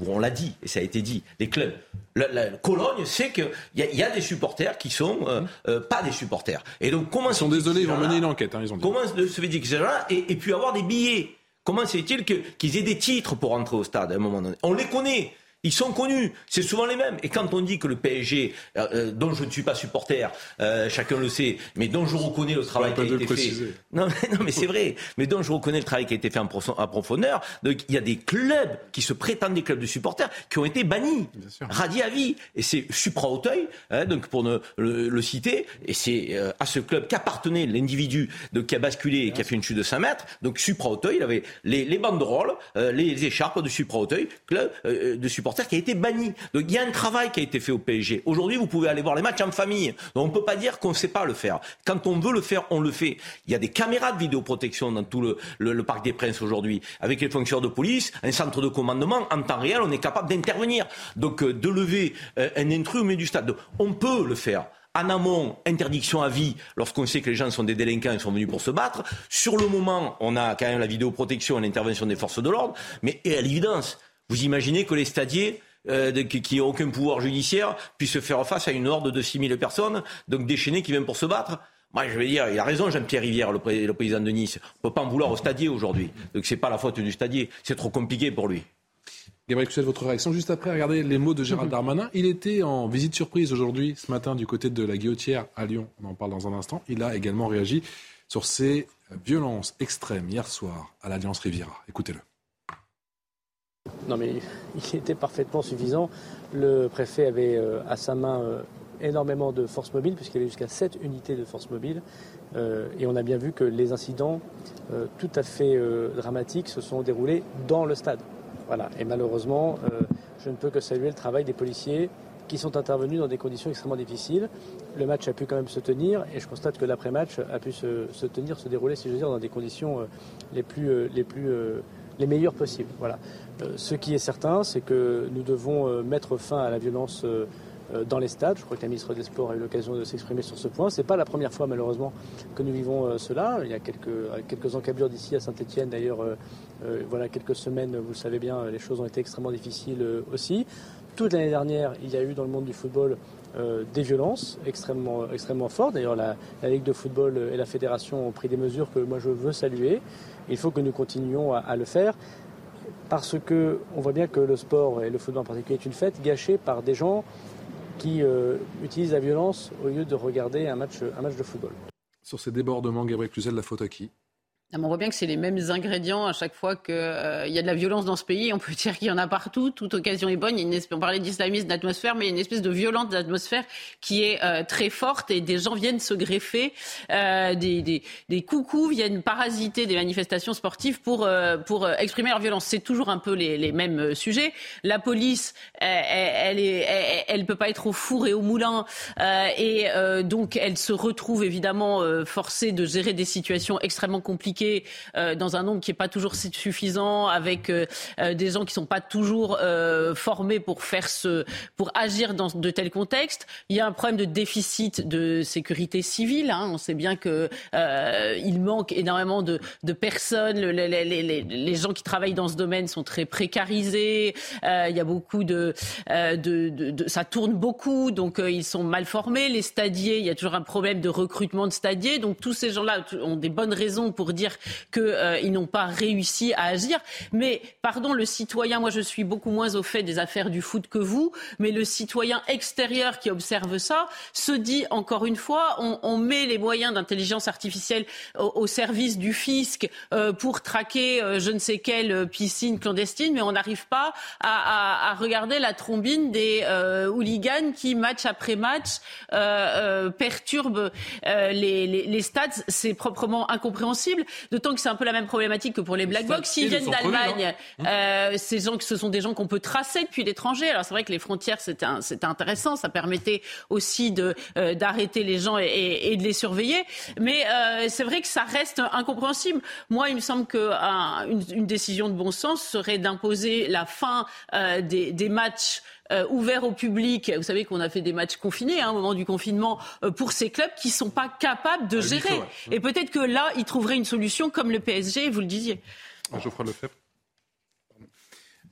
on l'a dit, et ça a été dit, les clubs. La, la Cologne sait qu'il y, y, a des supporters qui sont euh, euh, pas des supporters. Et donc comment ils sont désolés, ils vont mener une enquête. Hein, ils ont dit. Comment se fait-il que ces gens-là et, et puis avoir des billets? Comment se fait-il qu'ils aient des titres pour entrer au stade à un moment donné? On les connaît. Ils sont connus, c'est souvent les mêmes. Et quand on dit que le PSG, euh, dont je ne suis pas supporter, euh, chacun le sait, mais dont je reconnais le travail qui a été fait. Non, mais, non, mais c'est vrai. Mais dont je reconnais le travail qui a été fait en profondeur. Donc il y a des clubs qui se prétendent des clubs de supporters qui ont été bannis, radiés à vie. Et c'est Supra Auteuil, hein, donc pour ne, le, le, citer, et c'est euh, à ce club qu'appartenait l'individu qui a basculé et qui a fait une chute de 5 mètres. Donc Supra Auteuil, il avait les, les banderoles, euh, les, les, écharpes de Supra Auteuil, club euh, de supporters qui a été banni. Donc il y a un travail qui a été fait au PSG. Aujourd'hui, vous pouvez aller voir les matchs en famille. Donc on ne peut pas dire qu'on ne sait pas le faire. Quand on veut le faire, on le fait. Il y a des caméras de vidéoprotection dans tout le, le, le Parc des Princes aujourd'hui, avec les fonctionnaires de police, un centre de commandement. En temps réel, on est capable d'intervenir. Donc euh, de lever euh, un intrus au milieu du stade. Donc, on peut le faire. En amont, interdiction à vie lorsqu'on sait que les gens sont des délinquants et sont venus pour se battre. Sur le moment, on a quand même la vidéoprotection et l'intervention des forces de l'ordre. Mais et à l'évidence, vous imaginez que les stadiers euh, qui n'ont aucun pouvoir judiciaire puissent faire face à une horde de 6000 personnes, donc déchaînées qui viennent pour se battre moi, je veux dire, il a raison, Jean-Pierre Rivière, le, pré le, président de Nice. On ne peut pas en vouloir au stadier aujourd'hui. Donc, ce n'est pas la faute du stadier. C'est trop compliqué pour lui. Gabriel Cluzel, votre réaction juste après, regardez les mots de Gérald Darmanin. Il était en visite surprise aujourd'hui, ce matin, du côté de la Guillotière à Lyon. On en parle dans un instant. Il a également réagi sur ces violences extrêmes hier soir à l'Alliance Riviera. Écoutez-le. Non, mais il était parfaitement suffisant. Le préfet avait euh, à sa main euh, énormément de forces mobiles, puisqu'il y avait jusqu'à 7 unités de forces mobiles. Euh, et on a bien vu que les incidents tout à fait dramatiques se sont déroulés dans le stade. Voilà. Et malheureusement, je ne peux que saluer le travail des policiers qui sont intervenus dans des conditions extrêmement difficiles. Le match a pu quand même se tenir et je constate que l'après-match a pu se, se, tenir, se dérouler, si je veux dire, dans des conditions les plus, les plus les meilleures possibles. Voilà. Euh, ce qui est certain, c'est que nous devons euh, mettre fin à la violence euh, dans les stades. Je crois que la ministre des Sports a eu l'occasion de s'exprimer sur ce point. Ce n'est pas la première fois malheureusement que nous vivons cela. Il y a quelques, quelques encablures d'ici à Saint-Etienne d'ailleurs. voilà quelques semaines, vous le savez bien, les choses ont été extrêmement difficiles aussi. Toute l'année dernière, il y a eu dans le monde du football des violences extrêmement, extrêmement fortes. D'ailleurs, la, Ligue de football et la fédération ont pris des mesures que moi je veux saluer. Il faut que nous continuions à, le faire parce qu'on voit bien que le sport et le football en particulier est une fête gâchée par des gens qui euh, utilisent la violence au lieu de regarder un match, un match de football. Sur ces débordements, Gabriel Cluzel, la faute à qui? On voit bien que c'est les mêmes ingrédients à chaque fois qu'il euh, y a de la violence dans ce pays. On peut dire qu'il y en a partout. Toute occasion est bonne. On parlait d'islamisme, d'atmosphère, mais il y a une espèce de violence d'atmosphère qui est euh, très forte et des gens viennent se greffer. Euh, des, des, coucous viennent parasiter des manifestations sportives pour, pour exprimer leur violence. C'est toujours un peu les, mêmes sujets. La police, elle, elle, elle, peut pas être au four et au moulin. et donc, elle se retrouve évidemment forcée de gérer des situations extrêmement compliquées euh, dans un nombre qui n'est pas toujours suffisant, avec euh, euh, des gens qui ne sont pas toujours formés pour faire ce, pour agir dans de tels contextes. Il y a un problème de déficit de sécurité civile. Hein. On sait bien que il manque énormément de, de personnes. Les, gens qui travaillent dans ce domaine sont très précarisés. il y a beaucoup de, de, ça tourne beaucoup, donc ils sont mal formés. Les stadiers, il y a toujours un problème de recrutement de stadiers. Donc tous ces gens-là ont des bonnes raisons pour dire qu'ils euh, n'ont pas réussi à agir. Mais, pardon, le citoyen, moi je suis beaucoup moins au fait des affaires du foot que vous, mais le citoyen extérieur qui observe ça se dit, encore une fois, on, met les moyens d'intelligence artificielle au, service du fisc euh, pour traquer euh, je ne sais quelle piscine clandestine, mais on n'arrive pas à, regarder la trombine des hooligans qui, match après match, perturbent les, les stades. C'est proprement incompréhensible. D'autant que c'est un peu la même problématique que pour les black box. S'ils viennent d'Allemagne, hein. euh, ces gens, ce sont des gens qu'on peut tracer depuis l'étranger. Alors c'est vrai que les frontières, c'était intéressant. Ça permettait aussi de euh, d'arrêter les gens et, de les surveiller. Mais euh, c'est vrai que ça reste incompréhensible. Moi, il me semble qu'une une décision de bon sens serait d'imposer la fin des, des matchs euh, ouvert au public. Vous savez qu'on a fait des matchs confinés hein, au moment du confinement euh, pour ces clubs qui ne sont pas capables de gérer. Et peut-être que là, ils trouveraient une solution comme le PSG, vous le disiez. Geoffroy Lefebvre.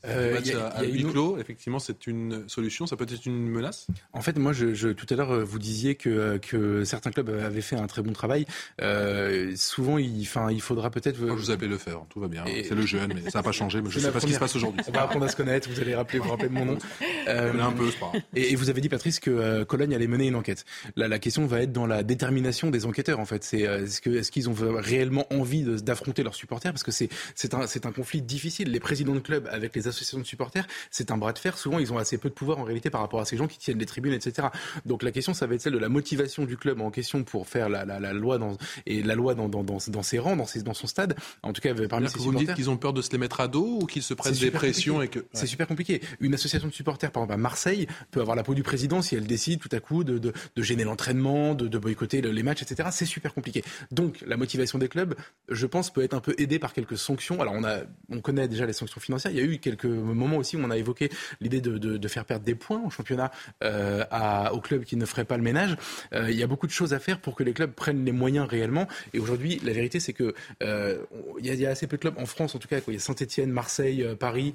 Euh, a, à, huis clos, effectivement, c'est une solution. Ça peut être une menace. En fait, moi, je, je tout à l'heure, vous disiez que, euh, que certains clubs avaient fait un très bon travail. Euh, souvent, il, faudra peut-être. Moi, je vous appelle le faire. Tout va bien. C'est le jeune, mais ça n'a pas changé. Mais je ne sais pas ce qui se passe aujourd'hui. On va apprendre à se connaître. Vous allez rappeler, vous rappeler de mon nom. Euh, un peu, et, et, vous avez dit, Patrice, que euh, Cologne allait mener une enquête. Là, la question va être dans la détermination des enquêteurs. En fait, c'est est-ce qu'ils ont réellement envie d'affronter leurs supporters? Parce que c'est un un conflit difficile. Les présidents de clubs avec les associations de supporters c'est un bras de fer. Souvent, ils ont assez peu de pouvoir en réalité par rapport à ces gens qui tiennent les tribunes, etc. Donc la question, ça va être celle de la motivation du club en question pour faire la, loi dans, et la loi dans, dans, ses rangs, dans, dans son stade. En tout cas, parmi ses Vous me dites qu'ils ont peur de se les mettre à dos ou qu'ils se prennent des pressions et que c'est super compliqué. Une association de supporters, par exemple à Marseille, peut avoir la peau du président si elle décide tout à coup de, de, gêner l'entraînement, de, de, boycotter les matchs, etc. C'est super compliqué. Donc la motivation des clubs, je pense, peut être un peu aidée par quelques sanctions. Alors on a, on connaît déjà les sanctions financières. Il y a eu quelques moments aussi on a évoqué l'idée de, faire perdre des points au championnat euh, aux clubs qui ne feraient pas le ménage. Euh, il y a beaucoup de choses à faire pour que les clubs prennent les moyens réellement. Et aujourd'hui, la vérité, c'est que euh, il y, a assez peu de clubs en France, en tout cas. Il y a Saint-Etienne, Marseille, Paris,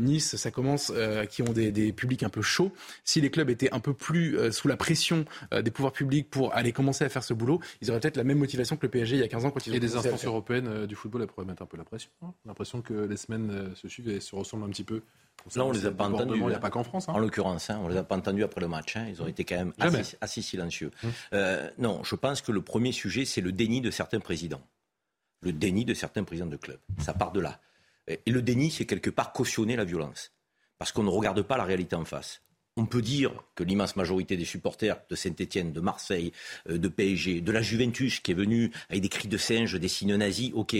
Nice, ça commence, qui ont des, publics un peu chauds. Si les clubs étaient un peu plus sous la pression des pouvoirs publics pour aller commencer à faire ce boulot, ils auraient peut-être la même motivation que le PSG il y a 15 ans quand ils ont Et des instances européennes du football, elles pourraient mettre un peu la pression. Hein. L'impression que les semaines se suivent et se ressemblent un petit peu. Là, on les a pas entendus. Il n'y a pas qu'en France. Hein. En l'occurrence, hein, on les a pas entendus après le match. Hein. Ils ont été quand même assez, silencieux. Hum. Euh, non, je pense que le premier sujet, c'est le déni de certains présidents. Le déni de certains présidents de club. Ça part de là. Et le déni, c'est quelque part cautionner la violence. Parce qu'on ne regarde pas la réalité en face. On peut dire que l'immense majorité des supporters de Saint-Etienne, de Marseille, euh, de PSG, de la Juventus qui est venue avec des cris de singe, des signes nazis, ok.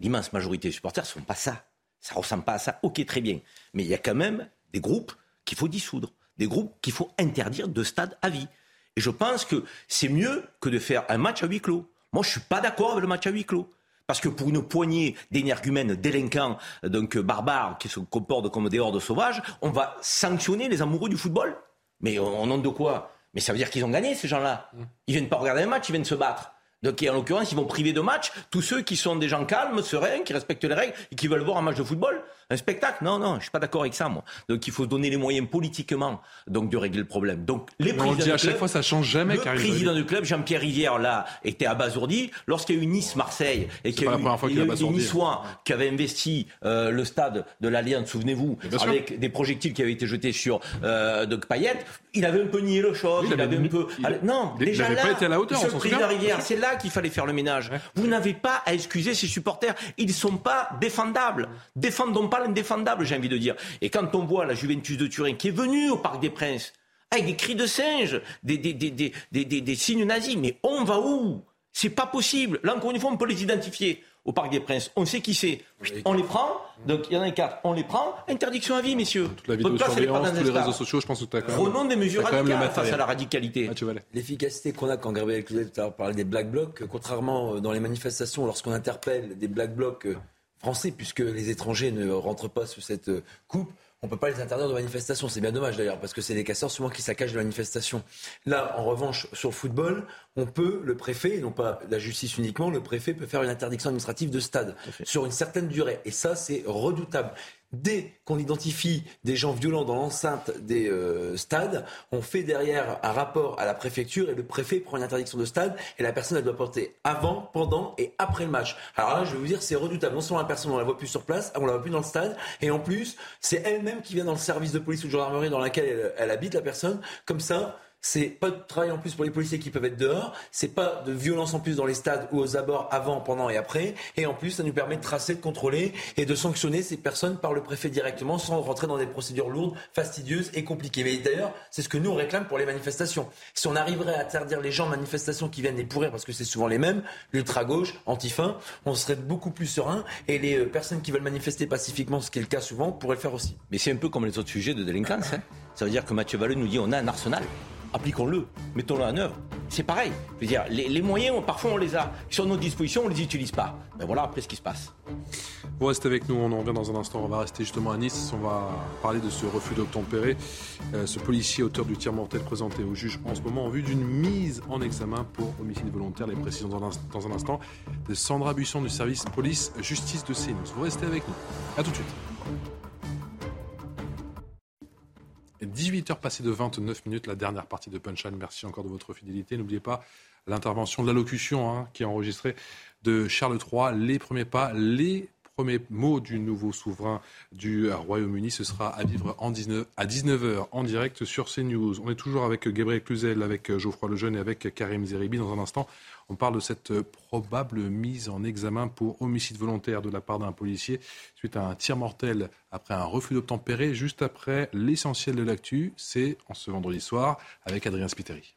L'immense majorité des supporters ne sont pas ça. Ça ressemble pas à ça. Ok, très bien. Mais il y a quand même des groupes qu'il faut dissoudre, des groupes qu'il faut interdire de stade à vie. Et je pense que c'est mieux que de faire un match à huis clos. Moi, je suis pas d'accord avec le match à huis clos. Parce que pour une poignée d'énergumènes délinquants, donc barbares, qui se comportent comme des hordes sauvages, on va sanctionner les amoureux du football Mais au nom de quoi? Mais ça veut dire qu'ils ont gagné, ces gens-là. Ils viennent pas regarder un match, ils viennent se battre. Donc, en l'occurrence, ils vont priver de match tous ceux qui sont des gens calmes, sereins, qui respectent les règles et qui veulent voir un match de football. Un spectacle Non, non, je suis pas d'accord avec ça, moi. Donc, il faut donner les moyens politiquement donc de régler le problème. Donc, les on le dit à chaque fois, ça change jamais. Le président du club, Jean-Pierre Rivière, là, était abasourdi lorsqu'il y a eu Nice-Marseille et qu'il y a eu, des Niçois qui avaient investi euh, le stade de l'Alliance, souvenez-vous, avec des projectiles qui avaient été jetés sur euh, de Payet. Il avait un peu nié le chose. il, avait un peu. Non, déjà là, pas été à la hauteur. Monsieur le président Rivière, c'est là qu'il fallait faire le ménage. Vous n'avez pas à excuser ces supporters. Ils ne sont pas défendables. Défendons pas l'indéfendable, j'ai envie de dire. Et quand on voit la Juventus de Turin qui est venue au Parc des Princes avec des cris de singe, des, des, des, des, des signes nazis, mais on va où? C'est pas possible. Là, encore une fois, on peut les identifier au Parc des Princes. On sait qui c'est. On les prend. Donc il y en a quatre. On les prend. Interdiction à vie, messieurs. Toute la vidéosurveillance, tous les réseaux sociaux, je pense que tu as quand même. des mesures radicales face à la radicalité. Ah, L'efficacité qu'on a quand Gabriel Cluzet parlait des black blocs, contrairement euh, dans les manifestations, lorsqu'on interpelle des black blocs euh, français, puisque les étrangers ne rentrent pas sous cette euh, coupe, on ne peut pas les interdire de manifestation. C'est bien dommage d'ailleurs, parce que c'est des casseurs souvent qui saccagent de manifestations. Là, en revanche, sur le football, on peut, le préfet, et non pas la justice uniquement, le préfet peut faire une interdiction administrative de stade sur une certaine durée. Et ça, c'est redoutable. Dès qu'on identifie des gens violents dans l'enceinte des euh, stades, on fait derrière un rapport à la préfecture et le préfet prend une interdiction de stade et la personne elle doit porter avant, pendant et après le match. Alors là, je vais vous dire, c'est redoutable. Non seulement la personne on la voit plus sur place, on la voit plus dans le stade, et en plus, c'est elle-même qui vient dans le service de police ou de gendarmerie dans lequel elle habite la personne. Comme ça, c'est pas de travail en plus pour les policiers qui peuvent être dehors, c'est pas de violence en plus dans les stades ou aux abords avant, pendant et après, et en plus ça nous permet de tracer, de contrôler et de sanctionner ces personnes par le préfet directement sans rentrer dans des procédures lourdes, fastidieuses et compliquées. Mais d'ailleurs, c'est ce que nous on réclame pour les manifestations. Si on arriverait à interdire les gens en manifestation qui viennent les pourrir parce que c'est souvent les mêmes, l'ultra-gauche, anti-fin, on serait beaucoup plus serein et les euh, personnes qui veulent manifester pacifiquement, ce qui est le cas souvent, pourraient le faire aussi. Mais c'est un peu comme les autres sujets de délinquance. Hein. Ça veut dire que Mathieu Vallée nous dit on a un arsenal appliquons-le, mettons-le en œuvre. C'est pareil. Je dire, les, moyens, parfois on les a. Sur nos dispositions, on ne les utilise pas. Ben voilà après ce qui se passe. Vous restez avec nous, on en revient dans un instant. On va rester justement à Nice. On va parler de ce refus d'obtempérer. Euh, ce policier auteur du tir mortel présenté au juge en ce moment en vue d'une mise en examen pour homicide volontaire. Les précisions dans un, instant de Sandra Buisson du service police-justice de CNews. Vous restez avec nous. A tout de suite. 18h passées de 29 minutes, la dernière partie de Punchline. Merci encore de votre fidélité. N'oubliez pas l'intervention de l'allocution hein, qui est enregistrée de Charles III, les premiers pas, les premiers mots du nouveau souverain du Royaume-Uni. Ce sera à vivre en 19, à 19h en direct sur CNews. On est toujours avec Gabriel Cluzel, avec Geoffroy Lejeune et avec Karim Zeribi. Dans un instant, on parle de cette probable mise en examen pour homicide volontaire de la part d'un policier suite à un tir mortel après un refus d'obtempérer. Juste après, l'essentiel de l'actu, c'est en ce vendredi soir avec Adrien Spiteri.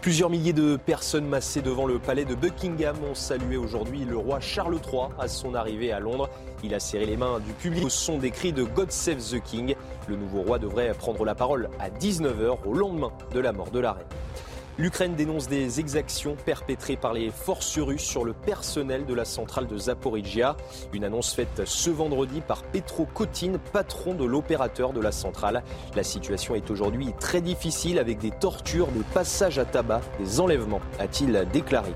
Plusieurs milliers de personnes massées devant le palais de Buckingham ont salué aujourd'hui le roi Charles III à son arrivée à Londres. Il a serré les mains du public au son des cris de God Save the King. Le nouveau roi devrait prendre la parole à 19h au lendemain de la mort de la reine. L'Ukraine dénonce des exactions perpétrées par les forces russes sur le personnel de la centrale de Zaporizhia. Une annonce faite ce vendredi par Petro Kotin, patron de l'opérateur de la centrale. La situation est aujourd'hui très difficile avec des tortures, des passages à tabac, des enlèvements, a-t-il déclaré.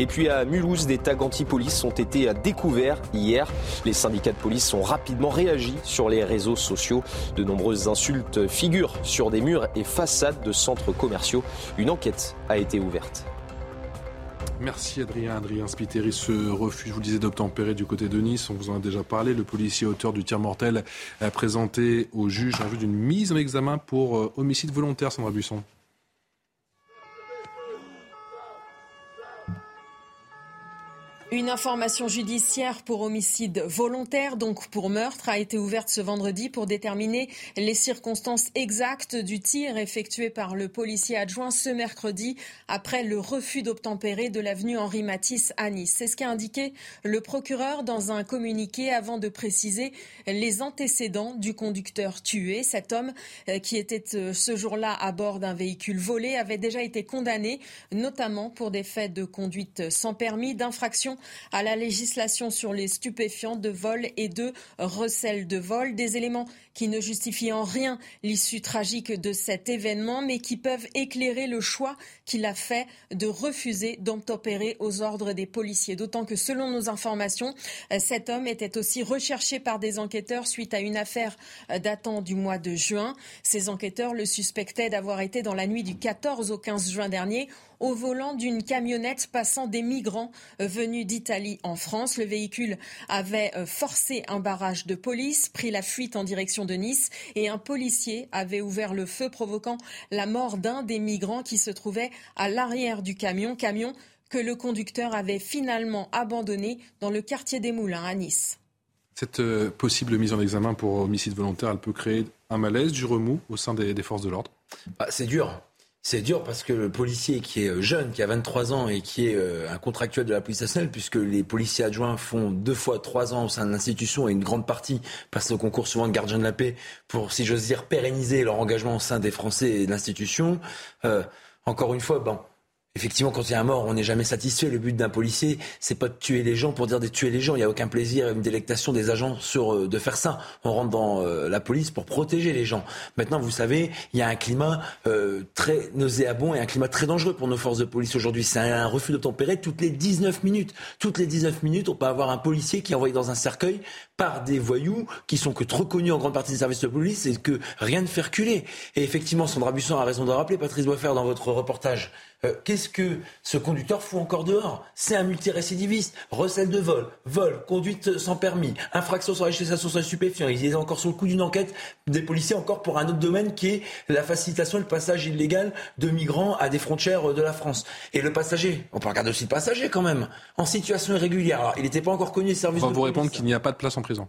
Et puis à Mulhouse, des tags anti-police ont été découverts hier. Les syndicats de police ont rapidement réagi sur les réseaux sociaux. De nombreuses insultes figurent sur des murs et façades de centres commerciaux. Une enquête a été ouverte. Merci Adrien. Adrien Spiteri ce refus, je vous le disais, d'obtempérer du côté de Nice. On vous en a déjà parlé. Le policier auteur du tir mortel a présenté au juge en vue d'une mise en examen pour euh, homicide volontaire, Sandra Buisson. Une information judiciaire pour homicide volontaire, donc pour meurtre, a été ouverte ce vendredi pour déterminer les circonstances exactes du tir effectué par le policier adjoint ce mercredi après le refus d'obtempérer de l'avenue Henri Matisse à Nice. C'est ce qu'a indiqué le procureur dans un communiqué avant de préciser les antécédents du conducteur tué. Cet homme euh, qui était euh, ce jour-là à bord d'un véhicule volé avait déjà été condamné, notamment pour des faits de conduite sans permis, d'infraction infraction à la législation sur les stupéfiants de vol et de recel de vol. Des éléments qui ne justifient en rien l'issue tragique de cet événement, mais qui peuvent éclairer le choix qu'il a fait de refuser d'obtempérer aux ordres des policiers. D'autant que, selon nos informations, cet homme était aussi recherché par des enquêteurs suite à une affaire datant du mois de juin. Ces enquêteurs le suspectaient d'avoir été dans la nuit du 14 au 15 juin dernier au volant d'une camionnette passant des migrants euh, venus d'Italie en France. Le véhicule avait euh, forcé un barrage de police, pris la fuite en direction de Nice et un policier avait ouvert le feu provoquant la mort d'un des migrants qui se trouvait à l'arrière du camion, camion que le conducteur avait finalement abandonné dans le quartier des Moulins à Nice. Cette euh, possible mise en examen pour homicide volontaire, elle peut créer un malaise, du remous au sein des, forces de l'ordre? Bah, C'est dur. C'est dur parce que le policier qui est euh, jeune, qui a 23 ans et qui est euh, un contractuel de la police nationale, puisque les policiers adjoints font deux fois trois ans au sein de l'institution et une grande partie passe au concours souvent de gardien de la paix pour, si j'ose dire, pérenniser leur engagement au sein des Français et de l'institution. Euh, encore une fois, bon, Effectivement, quand il y a un mort, on n'est jamais satisfait. Le but d'un policier, c'est pas de tuer les gens pour dire de tuer les gens. Il n'y a aucun plaisir, une délectation des agents sur euh, de faire ça. On rentre dans euh, la police pour protéger les gens. Maintenant, vous savez, il y a un climat euh, très nauséabond et un climat très dangereux pour nos forces de police aujourd'hui. C'est un, refus de tempérer toutes les 19 minutes. Toutes les 19 minutes, on peut avoir un policier qui est envoyé dans un cercueil par des voyous qui sont que trop connus en grande partie des services de police et que rien ne fait reculer. Et effectivement, Sandra Busson a raison de rappeler, Patrice faire dans votre reportage, euh, qu'est-ce que ce conducteur fout encore dehors? C'est un multirécidiviste. Recel de vol, vol, conduite sans permis, infraction sur la législation sur les stupéfiants. Il est encore sur le coup d'une enquête des policiers encore pour un autre domaine qui est la facilitation et le passage illégal de migrants à des frontières de la France. Et le passager, on peut regarder aussi le passager quand même, en situation irrégulière. Alors, il n'était pas encore connu des services On va vous répondre qu'il n'y a pas de place en prison.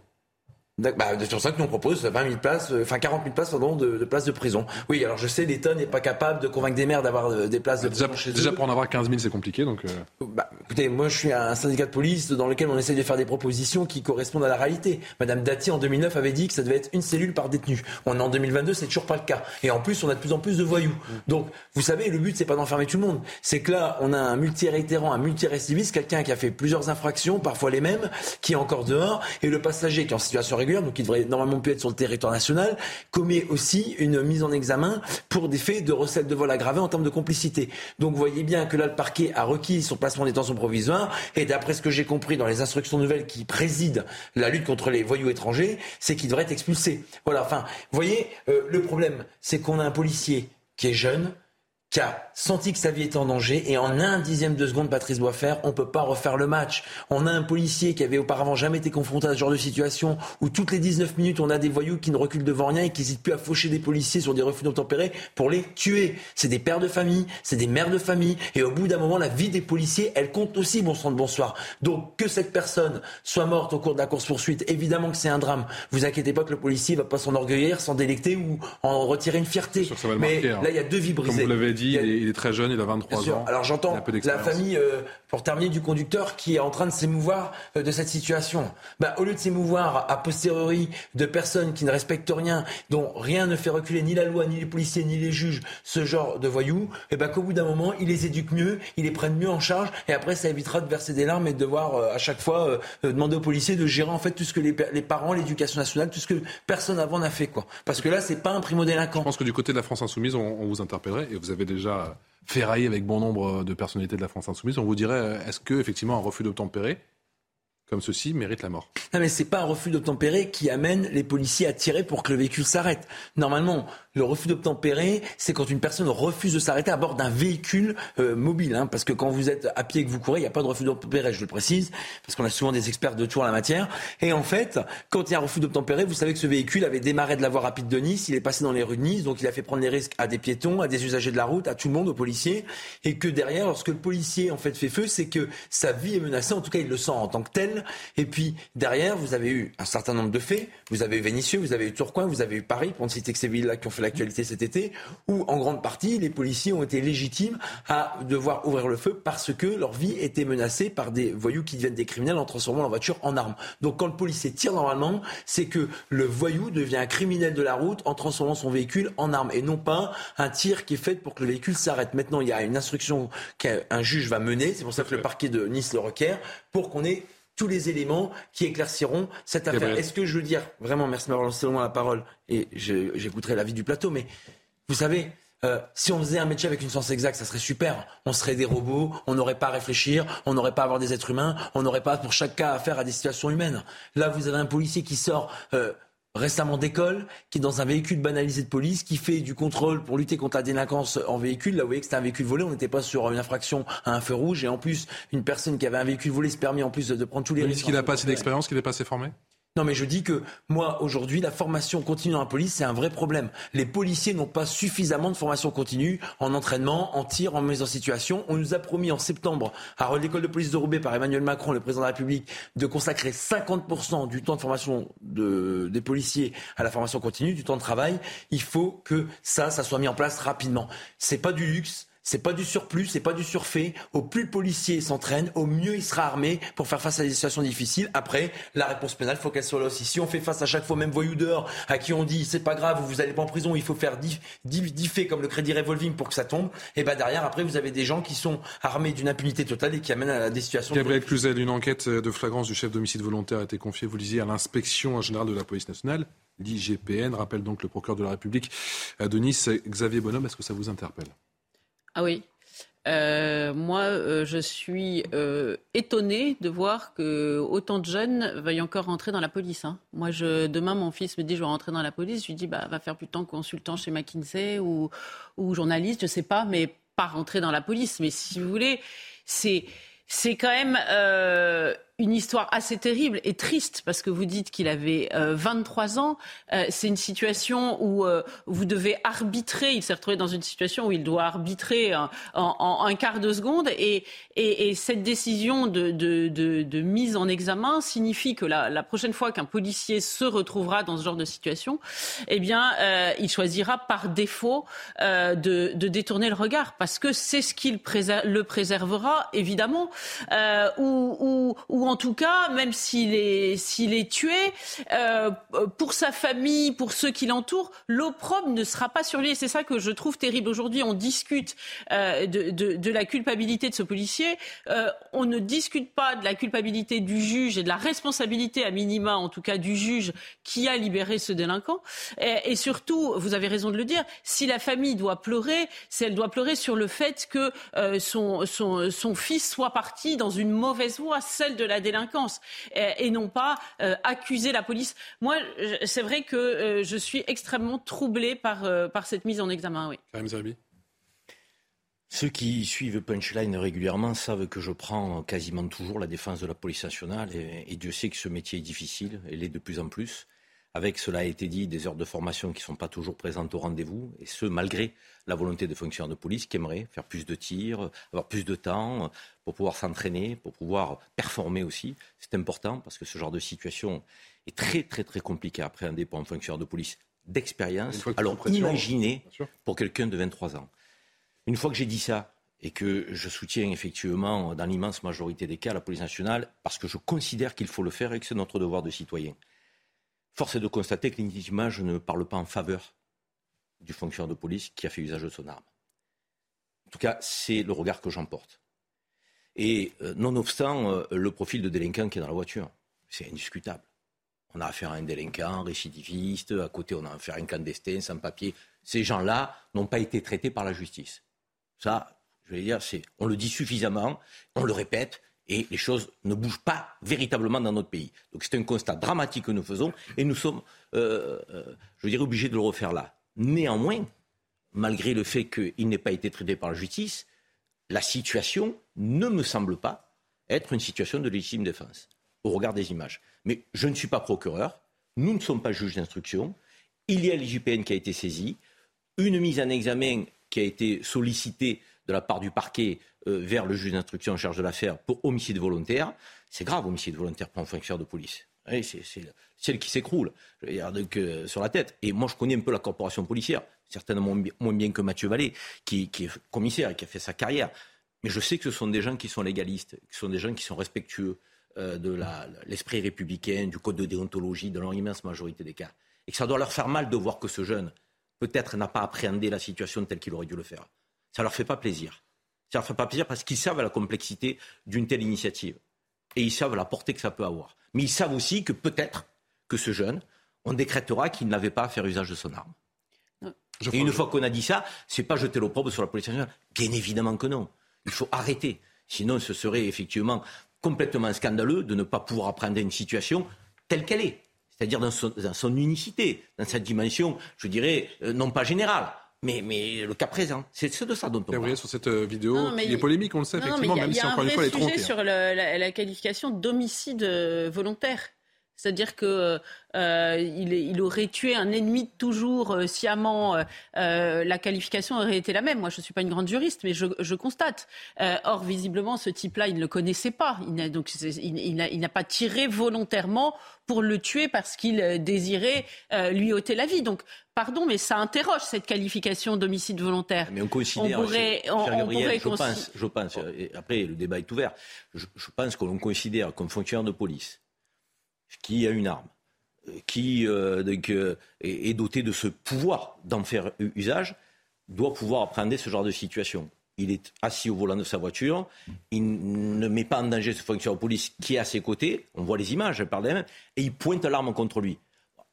Bah, c'est pour ça que nous on propose 20 000 places, euh, enfin 40 000 places pardon, de, de, places de prison. Oui, alors je sais, l'État n'est pas capable de convaincre des maires d'avoir euh, des places de déjà, prison chez déjà eux. pour en avoir 15 000, c'est compliqué. Donc euh... bah, écoutez, moi je suis un syndicat de police dans lequel on essaie de faire des propositions qui correspondent à la réalité. Madame Dati en 2009 avait dit que ça devait être une cellule par détenu. On est en 2022, c'est toujours pas le cas. Et en plus, on a de plus en plus de voyous. Donc, vous savez, le but c'est pas d'enfermer tout le monde. C'est que là, on a un multi-réitérant, un multi-récidiviste, quelqu'un qui a fait plusieurs infractions, parfois les mêmes, qui est encore dehors, et le passager qui est en situation donc qui devrait normalement pu être sur le territoire national, commet aussi une mise en examen pour des faits de recel de vol aggravé en termes de complicité. Donc vous voyez bien que là, le parquet a requis son placement en détention provisoire, et d'après ce que j'ai compris dans les instructions nouvelles qui président la lutte contre les voyous étrangers, c'est qu'il devrait être expulsé. Voilà, enfin, vous voyez, euh, le problème, c'est qu'on a un policier qui est jeune, qui a senti que sa vie était en danger et en un dixième de seconde, Patrice doit faire, on peut pas refaire le match. On a un policier qui avait auparavant jamais été confronté à ce genre de situation où toutes les 19 minutes, on a des voyous qui ne reculent devant rien et qui n'hésitent plus à faucher des policiers sur des refus d'obtempérer pour les tuer. C'est des pères de famille, c'est des mères de famille et au bout d'un moment, la vie des policiers, elle compte aussi, bon sang de bonsoir. Donc que cette personne soit morte au cours de la course-poursuite, évidemment que c'est un drame. Vous inquiétez pas que le policier va pas s'enorgueillir, s'en délecter ou en retirer une fierté. Mais marquer, hein. là, il y a deux vies brisées. Comme vous l'avez dit, il, est, il est très jeune, il a 23 ans. Alors j'entends la famille, euh, pour terminer, du conducteur qui est en train de s'émouvoir euh, de cette situation. Bah, au lieu de s'émouvoir a posteriori de personnes qui ne respectent rien, dont rien ne fait reculer ni la loi, ni les policiers, ni les juges, ce genre de voyous, et eh ben qu'au bout d'un moment, ils les éduquent mieux, ils les prennent mieux en charge, et après ça évitera de verser des larmes et de devoir euh, à chaque fois demander aux policiers de gérer en fait tout ce que les, les parents, l'éducation nationale, tout ce que personne avant n'a fait quoi. Parce que là, c'est pas un primo délinquant. Je pense que du côté de la France insoumise, on, on vous interpellerait et vous avez déjà ferraillé avec bon nombre de personnalités de la France insoumise, on vous dirait euh, est-ce que effectivement un refus d'obtempérer comme ceci mérite la mort? Non mais c'est pas un refus d'obtempérer qui amène les policiers à tirer pour que le véhicule s'arrête. Normalement, le refus d'obtempérer, c'est quand une personne refuse de s'arrêter à bord d'un véhicule euh, mobile. Hein, parce que quand vous êtes à pied et que vous courez, il n'y a pas de refus d'obtempérer, je le précise, parce qu'on a souvent des experts de tour en la matière. Et en fait, quand il y a un refus d'obtempérer, vous savez que ce véhicule avait démarré de la voie rapide de Nice, il est passé dans les rues de Nice, donc il a fait prendre les risques à des piétons, à des usagers de la route, à tout le monde, aux policiers. Et que derrière, lorsque le policier en fait fait feu, c'est que sa vie est menacée, en tout cas il le sent en tant que tel. Et puis derrière, vous avez eu un certain nombre de faits. Vous avez eu Vénissieux, vous avez eu Tourcoing, vous avez eu Paris, pour ne citer que ces villes-là qui ont fait l'actualité cet été, où en grande partie les policiers ont été légitimes à devoir ouvrir le feu parce que leur vie était menacée par des voyous qui deviennent des criminels en transformant leur voiture en arme. Donc quand le policier tire normalement, c'est que le voyou devient un criminel de la route en transformant son véhicule en arme et non pas un tir qui est fait pour que le véhicule s'arrête. Maintenant, il y a une instruction qu'un juge va mener, c'est pour ça que le parquet de Nice le requiert, pour qu'on ait tous les éléments qui éclairciront cette affaire. Est-ce que je veux dire, vraiment, merci de m'avoir lancé la parole et j'écouterai l'avis du plateau, mais vous savez, euh, si on faisait un métier avec une science exacte, ça serait super. On serait des robots, on n'aurait pas à réfléchir, on n'aurait pas à avoir des êtres humains, on n'aurait pas pour chaque cas affaire à des situations humaines. Là, vous avez un policier qui sort euh, récemment d'école, qui est dans un véhicule banalisé de police, qui fait du contrôle pour lutter contre la délinquance en véhicule. Là, vous voyez que c'était un véhicule volé, on n'était pas sur une infraction à un feu rouge. Et en plus, une personne qui avait un véhicule volé se permet en plus de prendre tous les risques. Est-ce qu'il n'a pas assez d'expérience, qu'il n'est pas assez formé non, mais je dis que moi, aujourd'hui, la formation continue dans la police, c'est un vrai problème. Les policiers n'ont pas suffisamment de formation continue en entraînement, en tir, en mise en situation. On nous a promis en septembre, à l'école de police de Roubaix par Emmanuel Macron, le président de la République, de consacrer 50% du temps de formation de, des policiers à la formation continue, du temps de travail. Il faut que ça, ça soit mis en place rapidement. C'est pas du luxe. C'est pas du surplus, c'est pas du surfait. Au plus le policier s'entraîne, au mieux il sera armé pour faire face à des situations difficiles. Après, la réponse pénale, faut qu'elle soit là aussi. Si on fait face à chaque fois même voyou dehors, à qui on dit c'est pas grave, vous allez pas en prison, il faut faire 10, faits comme le crédit revolving pour que ça tombe. Et ben derrière, après, vous avez des gens qui sont armés d'une impunité totale et qui amènent à des situations. Gabriel Cluzel, une enquête de flagrance du chef d'homicide volontaire a été confiée, vous lisiez, à l'inspection générale de la police nationale. L'IGPN rappelle donc le procureur de la République de Nice, Xavier Bonhomme. Est-ce que ça vous interpelle? Ah oui. Euh, moi, euh, je suis euh, étonnée de voir que autant de jeunes veuillent encore rentrer dans la police. Hein. Moi, je, demain, mon fils me dit je vais rentrer dans la police. Je lui dis bah, va faire plus de temps consultant chez McKinsey ou, ou journaliste, je sais pas, mais pas rentrer dans la police. Mais si vous voulez, c'est c'est quand même une histoire assez terrible et triste parce que vous dites qu'il avait 23 euh, ans. Euh, c'est une situation où euh, vous devez arbitrer. Il s'est retrouvé dans une situation où il doit arbitrer en, un quart de seconde et, et, et cette décision de, de, de, de, mise en examen signifie que la, la prochaine fois qu'un policier se retrouvera dans ce genre de situation, eh bien, il choisira par défaut de, de, détourner le regard parce que c'est ce qui le préservera évidemment ou, ou, ou en tout cas, même s'il est, tué, euh, pour sa famille, pour ceux qui l'entourent, l'opprobre ne sera pas sur lui. Et c'est ça que je trouve terrible. Aujourd'hui, on discute euh, de, la culpabilité de ce policier. Euh, on ne discute pas de la culpabilité du juge et de la responsabilité, à minima en tout cas, du juge qui a libéré ce délinquant. Et, surtout, vous avez raison de le dire, si la famille doit pleurer, c'est elle doit pleurer sur le fait que son fils soit parti dans une mauvaise voie, celle de la délinquance et, non pas euh, accuser la police. Moi, c'est vrai que euh, je suis extrêmement troublé par, euh, par cette mise en examen. Oui. Ceux qui suivent Punchline régulièrement savent que je prends quasiment toujours la défense de la police nationale et, Dieu sait que ce métier est difficile, et l'est de plus en plus avec, cela a été dit, des heures de formation qui ne sont pas toujours présentes au rendez-vous, et ce, malgré la volonté des fonctionnaires de police qui aimeraient faire plus de tirs, avoir plus de temps pour pouvoir s'entraîner, pour pouvoir performer aussi. C'est important parce que ce genre de situation est très, très, très compliqué à appréhender pour un fonctionnaire de police d'expérience. Alors imaginez pour quelqu'un de 23 ans. Une fois que j'ai dit ça, et que je soutiens effectivement dans l'immense majorité des cas la police nationale, parce que je considère qu'il faut le faire et que c'est notre devoir de citoyen. Force est de constater que l'image ne parle pas en faveur du fonctionnaire de police qui a fait usage de son arme. En tout cas, c'est le regard que j'en porte. Et euh, nonobstant euh, le profil de délinquant qui est dans la voiture, c'est indiscutable. On a affaire à un délinquant, récidiviste, à côté on a affaire à un clandestin, sans papier. Ces gens-là n'ont pas été traités par la justice. Ça, je vais dire, on le dit suffisamment, on le répète, et les choses ne bougent pas véritablement dans notre pays. Donc c'est un constat dramatique que nous faisons et nous sommes, euh, euh, je dirais, obligés de le refaire là. Néanmoins, malgré le fait qu'il n'ait pas été traité par la justice, la situation ne me semble pas être une situation de légitime défense au regard des images. Mais je ne suis pas procureur, nous ne sommes pas juges d'instruction, il y a l'IGPN qui a été saisi, une mise en examen qui a été sollicitée de la part du parquet vers le juge d'instruction en charge de l'affaire pour homicide volontaire. C'est grave, homicide volontaire pour un fonctionnaire de police. C'est celle qui s'écroule euh, sur la tête. Et moi, je connais un peu la corporation policière, certainement moins bien que Mathieu Vallée, qui, est commissaire et qui a fait sa carrière. Mais je sais que ce sont des gens qui sont légalistes, qui sont des gens qui sont respectueux euh, de l'esprit républicain, du code de déontologie, de l'immense majorité des cas. Et que ça doit leur faire mal de voir que ce jeune, peut-être, n'a pas appréhendé la situation telle qu'il aurait dû le faire. Ça leur fait pas plaisir. Ça leur fait pas plaisir parce qu'ils savent la complexité d'une telle initiative. Et ils savent la portée que ça peut avoir. Mais ils savent aussi que peut-être que ce jeune, on décrétera qu'il n'avait pas à faire usage de son arme. Et une fois qu'on a dit ça, c'est pas jeter l'opprobre sur la police nationale. Bien évidemment que non. Il faut arrêter. Sinon, ce serait effectivement complètement scandaleux de ne pas pouvoir apprendre une situation telle qu'elle est. C'est-à-dire dans son, unicité, dans sa dimension, je dirais, euh, non pas générale, mais, mais, le cas présent, c'est de ça dont on parle. sur cette euh, vidéo, il est polémique, on le sait, effectivement, même si encore une fois, elle est sujet sur la, la, qualification d'homicide euh, volontaire. C'est-à-dire que euh, il, aurait tué un ennemi toujours euh, sciemment. Euh, la qualification aurait été la même. Moi, je ne suis pas une grande juriste, mais je, constate. or, visiblement, ce type-là, il ne le connaissait pas. Il n'a, donc, il, n'a pas tiré volontairement pour le tuer parce qu'il désirait lui ôter la vie. Donc, pardon, mais ça interroge cette qualification d'homicide volontaire. Mais on considère, on pourrait, je, pense, je pense, après le débat est ouvert, je, je pense qu'on considère comme fonctionnaire de police qui a une arme, euh, qui euh, euh, est, doté de ce pouvoir d'en faire usage, doit pouvoir appréhender ce genre de situation. Il est assis au volant de sa voiture, il ne met pas en danger ce fonctionnaire de police qui est à ses côtés, on voit les images, parle et il pointe l'arme contre lui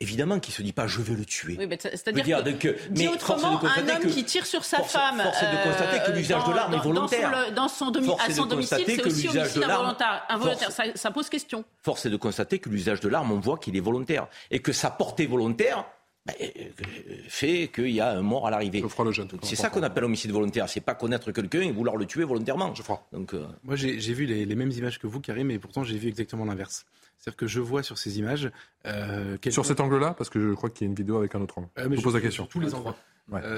évidemment qu'il ne se dit pas je vais le tuer. Oui, c'est-à-dire que, dit autrement, un homme qui tire sur sa femme. Force est de constater que l'usage de l'arme est volontaire. Dans son, à son domicile, c'est aussi homicide involontaire. involontaire. Ça, ça, pose question. Force est de constater que l'usage de l'arme, on voit qu'il est volontaire. Et que sa portée volontaire, ben, euh, fait qu'il y a un mort à l'arrivée. C'est ça qu'on appelle homicide volontaire. C'est pas connaître quelqu'un et vouloir le tuer volontairement. Je crois. Donc, euh, Moi, j'ai vu les, les, mêmes images que vous, Karim, mais pourtant j'ai vu exactement l'inverse. C'est-à-dire que je vois sur ces images. Euh, sur cet angle-là Parce que je crois qu'il y a une vidéo avec un autre angle. je, pose la question. Tous les angles.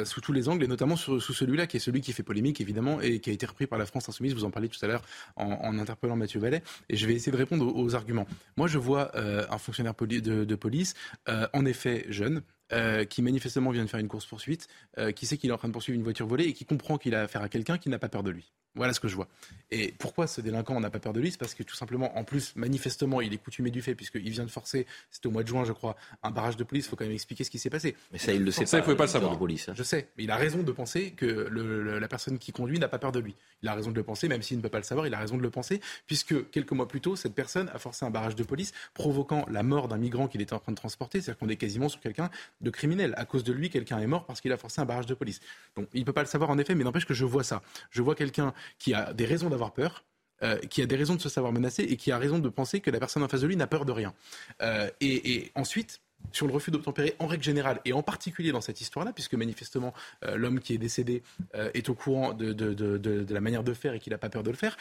sous tous les angles, et notamment sous celui-là, qui est celui qui fait polémique, évidemment, et qui a été repris par la France Insoumise. Vous en parliez tout à l'heure en, interpellant Mathieu Vallet. Et je vais essayer de répondre aux, arguments. Moi, je vois un fonctionnaire de, police, en effet jeune, euh, qui manifestement vient de faire une course-poursuite, euh, qui sait qu'il est en train de poursuivre une voiture volée et qui comprend qu'il a affaire à quelqu'un qui n'a pas peur de lui. Voilà ce que je vois. Et pourquoi ce délinquant n'a pas peur de lui? C'est parce que tout simplement, en plus, manifestement, il est coutumé du fait, puisqu'il vient de forcer, c'était au mois de juin, je crois, un barrage de police. Il faut quand même expliquer ce qui s'est passé. Mais ça, il le sait ça, pas. il ne pouvait pas le savoir. Police, hein. Je sais. Mais il a raison de penser que le, la personne qui conduit n'a pas peur de lui. Il a raison de le penser, même s'il ne peut pas le savoir, il a raison de le penser, puisque quelques mois plus tôt, cette personne a forcé un barrage de police, provoquant la mort d'un migrant qu'il était en train de transporter. C'est-à-dire qu'on est quasiment sur quelqu'un de criminel cause de lui, quelqu'un est mort parce qu'il a forcé un barrage de police. Donc il ne peut pas le savoir en effet, mais n'empêche que je vois ça. Je vois quelqu'un qui a des raisons d'avoir peur, euh, qui a des raisons de se savoir menacé et qui a raison de penser que la personne en face de lui n'a peur de rien. Euh, et, ensuite, sur le refus d'obtempérer en règle générale, et en particulier dans cette histoire-là, puisque manifestement euh, l'homme qui est décédé est au courant de, la manière de faire et qu'il n'a pas peur de le faire,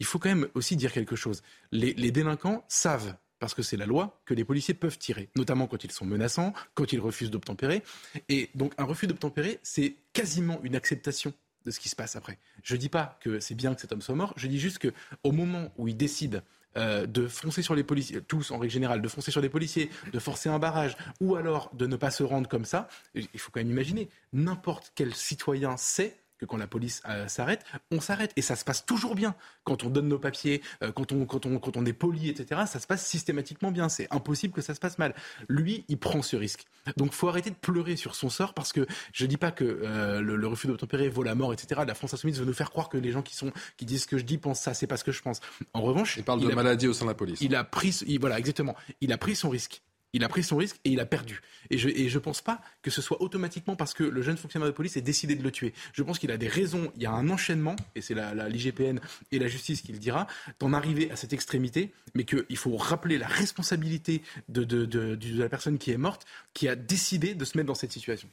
il faut quand même aussi dire quelque chose. Les délinquants savent parce que c'est la loi, que les policiers peuvent tirer, notamment quand ils sont menaçants, quand ils refusent d'obtempérer. Et donc un refus d'obtempérer, c'est quasiment une acceptation de ce qui se passe après. Je ne dis pas que c'est bien que cet homme soit mort, je dis juste qu'au moment où il décide euh, de foncer sur les policiers, tous en règle générale, de foncer sur les policiers, de forcer un barrage, ou alors de ne pas se rendre comme ça, il faut quand même imaginer, n'importe quel citoyen sait que quand la police euh, s'arrête, on s'arrête. Et ça se passe toujours bien. Quand on donne nos papiers, euh, quand, on, quand, on, quand on est poli, etc., ça se passe systématiquement bien. C'est impossible que ça se passe mal. Lui, il prend ce risque. Donc faut arrêter de pleurer sur son sort parce que je dis pas que euh, le, refus d'obtempérer vaut la mort, etc. La France Insoumise veut nous faire croire que les gens qui, sont, qui disent ce que je dis pensent ça. C'est pas ce que je pense. En revanche... Il parle de maladie au sein de la police. Il a pris... voilà, exactement. Il a pris son risque. Il a pris son risque et il a perdu. Et je ne pense pas que ce soit automatiquement parce que le jeune fonctionnaire de police ait décidé de le tuer. Je pense qu'il a des raisons, il y a un enchaînement, et c'est l'IGPN la, et la justice qui le dira, d'en arriver à cette extrémité, mais qu'il faut rappeler la responsabilité de, de, la personne qui est morte, qui a décidé de se mettre dans cette situation.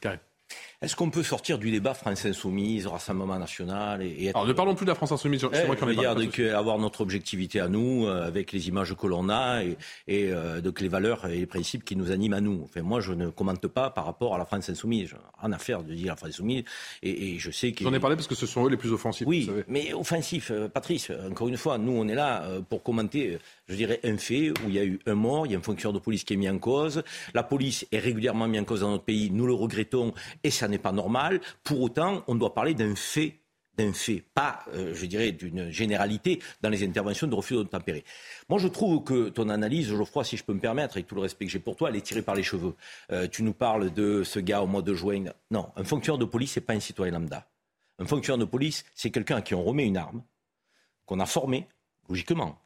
Est-ce qu'on peut sortir du débat France Insoumise, Rassemblement National et, être... Alors ne parlons plus de la France Insoumise, c'est moi qui en ai dire, donc, avoir notre objectivité à nous, euh, avec les images que l'on a et, et euh, donc les valeurs et les principes qui nous animent à nous. Enfin, moi, je ne commente pas par rapport à la France Insoumise. Rien à faire de dire la France Insoumise. Et, et je sais qu'ils... J'en ai parlé parce que ce sont eux les plus offensifs. Oui, vous savez. mais offensifs, euh, Patrice, encore une fois, nous, on est là pour commenter, je dirais, un fait où il y a eu un mort, il y a un fonctionnaire de police qui est mis en cause. La police est régulièrement mise en cause dans notre pays. Nous le regrettons et ça n'est pas normal. Pour autant, on doit parler d'un fait d'un fait, pas, euh, je dirais, d'une généralité dans les interventions de refus d'obtempérer. Moi, je trouve que ton analyse, Geoffroy, si je peux me permettre, avec tout le respect que j'ai pour toi, elle est tirée par les cheveux. Euh, tu nous parles de ce gars au mois de juin. Non, un fonctionnaire de police, c'est pas un citoyen lambda. Un fonctionnaire de police, c'est quelqu'un à qui on remet une arme, qu'on a formé, logiquement,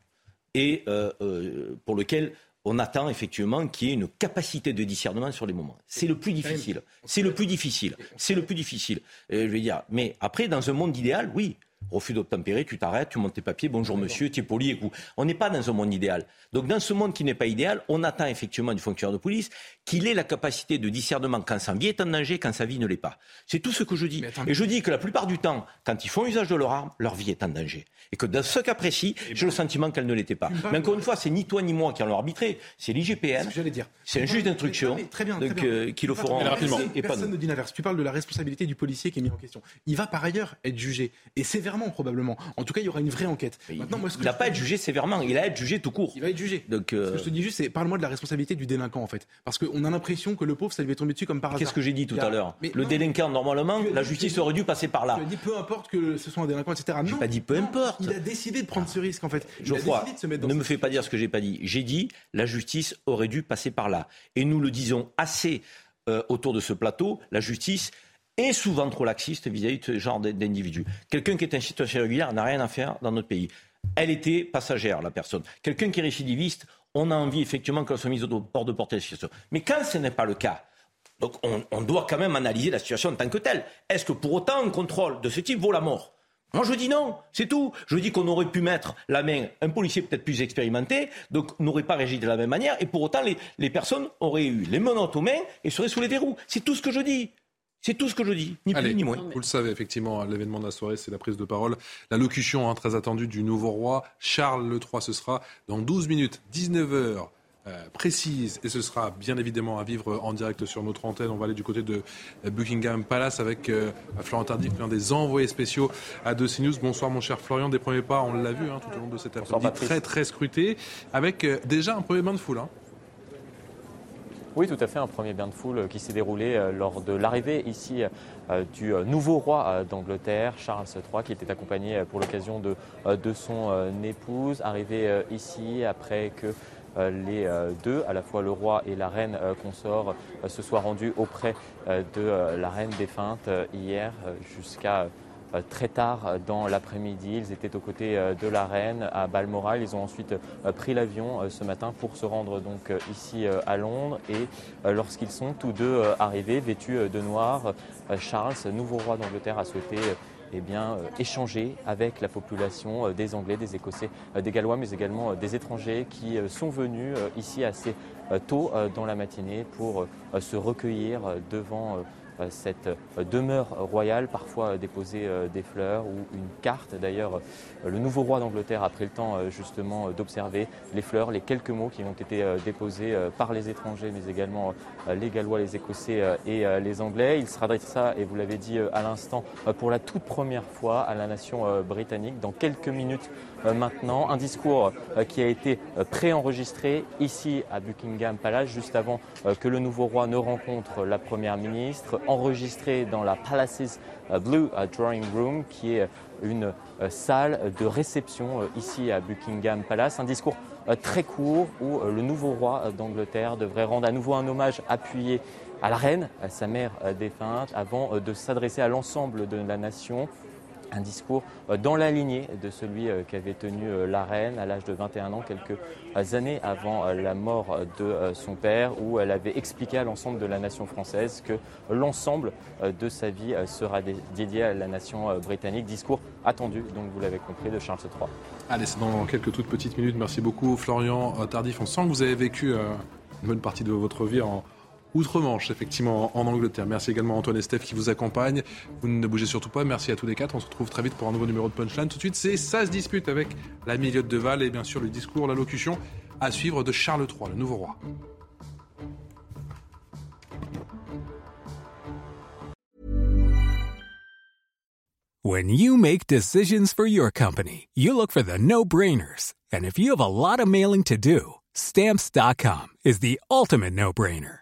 et euh, pour lequel on attend effectivement qu'il y ait une capacité de discernement sur les moments. C'est le plus difficile. C'est le plus difficile. C'est le plus difficile. je vais dire. Mais après, dans un monde idéal, oui, refus d'obtempérer, tu t'arrêtes, tu montes tes papiers, bonjour monsieur, tu es poli et On n'est pas dans un monde idéal. Donc dans ce monde qui n'est pas idéal, on attend effectivement du fonctionnaire de police qu'il ait la capacité de discernement quand sa vie est en danger, quand sa vie ne l'est pas. C'est tout ce que je dis. Et je dis que la plupart du temps, quand ils font usage de leur arme, leur vie est en danger. Et que dans ce cas précis, eh j'ai le ben, sentiment qu'elle ne l'était pas. Mais encore une fois, c'est ni toi ni moi qui allons arbitrer, c'est l'IGPN. C'est un juge d'instruction euh, qui le feront. Et personne ne dit l'inverse. Tu parles de la responsabilité du policier qui est mis en question. Il va par ailleurs être jugé. Et sévèrement probablement. En tout cas, il y aura une vraie enquête. Maintenant, moi, il n'a pas à être jugé sévèrement, il va être jugé tout court. Il va être jugé. Donc, euh, Ce que je te dis juste, c'est parle-moi de la responsabilité du délinquant en fait. Parce qu'on a l'impression que le pauvre, ça lui est tombé dessus comme par hasard. Qu'est-ce que j'ai dit tout à l'heure Le délinquant, normalement, la justice aurait dû passer par là. Tu as dit peu importe que ce soit un délinquant, etc. Non, pas dit peu importe. Il a décidé de prendre ce risque en fait. Je crois. Ne me fais pas dire ce que j'ai pas dit. J'ai dit la justice aurait dû passer par là. Et nous le disons assez euh, autour de ce plateau. La justice est souvent trop laxiste vis-à-vis de ce genre d'individu. Quelqu'un qui est en situation régulière n'a rien à faire dans notre pays. Elle était passagère, la personne. Quelqu'un qui est récidiviste, on a envie effectivement qu'elle soit mise hors de portée de la situation. Mais quand ce n'est pas le cas, donc on, doit quand même analyser la situation en tant que telle. Est-ce que pour autant un contrôle de ce type vaut la mort? Moi, je dis non, c'est tout. Je dis qu'on aurait pu mettre la main, un policier peut-être plus expérimenté, donc n'aurait pas régi de la même manière, et pour autant, les, les personnes auraient eu les menottes aux mains et seraient sous les verrous. C'est tout ce que je dis. C'est tout ce que je dis, ni plus ni moins. Vous le savez, effectivement, l'événement de la soirée, c'est la prise de parole, la locution hein, très attendue du nouveau roi, Charles III. Ce sera dans 12 minutes, 19h. Euh, précise et ce sera bien évidemment à vivre en direct sur notre antenne. On va aller du côté de Buckingham Palace avec euh, Florian Tardif, l'un des envoyés spéciaux à De CNews. Bonsoir mon cher Florian, des premiers pas, on l'a vu hein, tout au long de cet après-midi, très très scruté, avec euh, déjà un premier bain de foule. Hein. Oui, tout à fait, un premier bain de foule euh, qui s'est déroulé euh, lors de l'arrivée ici euh, du nouveau roi d'Angleterre, Charles III, qui était accompagné pour l'occasion de, de son épouse, arrivé ici après que les deux, à la fois le roi et la reine consort, se soient rendus auprès de la reine défunte hier jusqu'à très tard euh, dans l'après-midi. Ils étaient aux côtés euh, de la reine à Balmoral. Ils ont ensuite pris l'avion ce matin pour se rendre donc ici à Londres. Et lorsqu'ils sont tous deux arrivés, vêtus de noir, Charles, nouveau roi d'Angleterre, a souhaité eh bien, échanger avec la population des Anglais, des Écossais, des Gallois, mais également des étrangers qui sont venus ici assez tôt dans la matinée pour se recueillir devant euh, cette euh, demeure royale, parfois euh, déposer des fleurs ou une carte. D'ailleurs, le nouveau roi d'Angleterre a pris le temps justement d'observer les fleurs, les quelques mots qui ont été déposés par les étrangers, mais également les Gallois, les Écossais et les Anglais. Il sera ça, et vous l'avez dit à l'instant, pour la toute première fois à la nation britannique. Dans quelques minutes, euh, maintenant. Un discours euh, qui a été euh, préenregistré ici à Buckingham Palace, juste avant que le nouveau roi ne rencontre la Première ministre, enregistré dans la Palace's Blue Drawing Room, qui est une salle de réception ici à Buckingham Palace. Un discours très court où le nouveau roi d'Angleterre devrait rendre à nouveau un hommage appuyé à la reine, à sa mère défunte, avant de s'adresser à l'ensemble de la nation un discours euh, dans la lignée de celui euh, qu'avait tenu euh, la reine à l'âge de 21 ans, quelques années avant la mort de son père, où elle avait expliqué à l'ensemble de la nation française que l'ensemble de sa vie sera dédié à la nation britannique. Discours attendu, donc vous l'avez compris, de Charles III. Allez, c'est dans quelques toutes petites minutes. Merci beaucoup, Florian Tardif. On sent que vous avez vécu une bonne partie de votre vie en, outre-Manche, effectivement, en Angleterre. Merci également à Antoine et Steph qui vous accompagnent. Vous ne bougez surtout pas. Merci à tous les quatre. On se retrouve très vite pour un nouveau numéro de Punchline. Tout de suite, c'est Ça se dispute avec la Miliotte de Val et bien sûr le discours, l'allocution à suivre de Charles III, le nouveau roi. When you make decisions for your company, you look for the no-brainers. And if you have a lot of mailing to do, stamps.com is the ultimate no-brainer.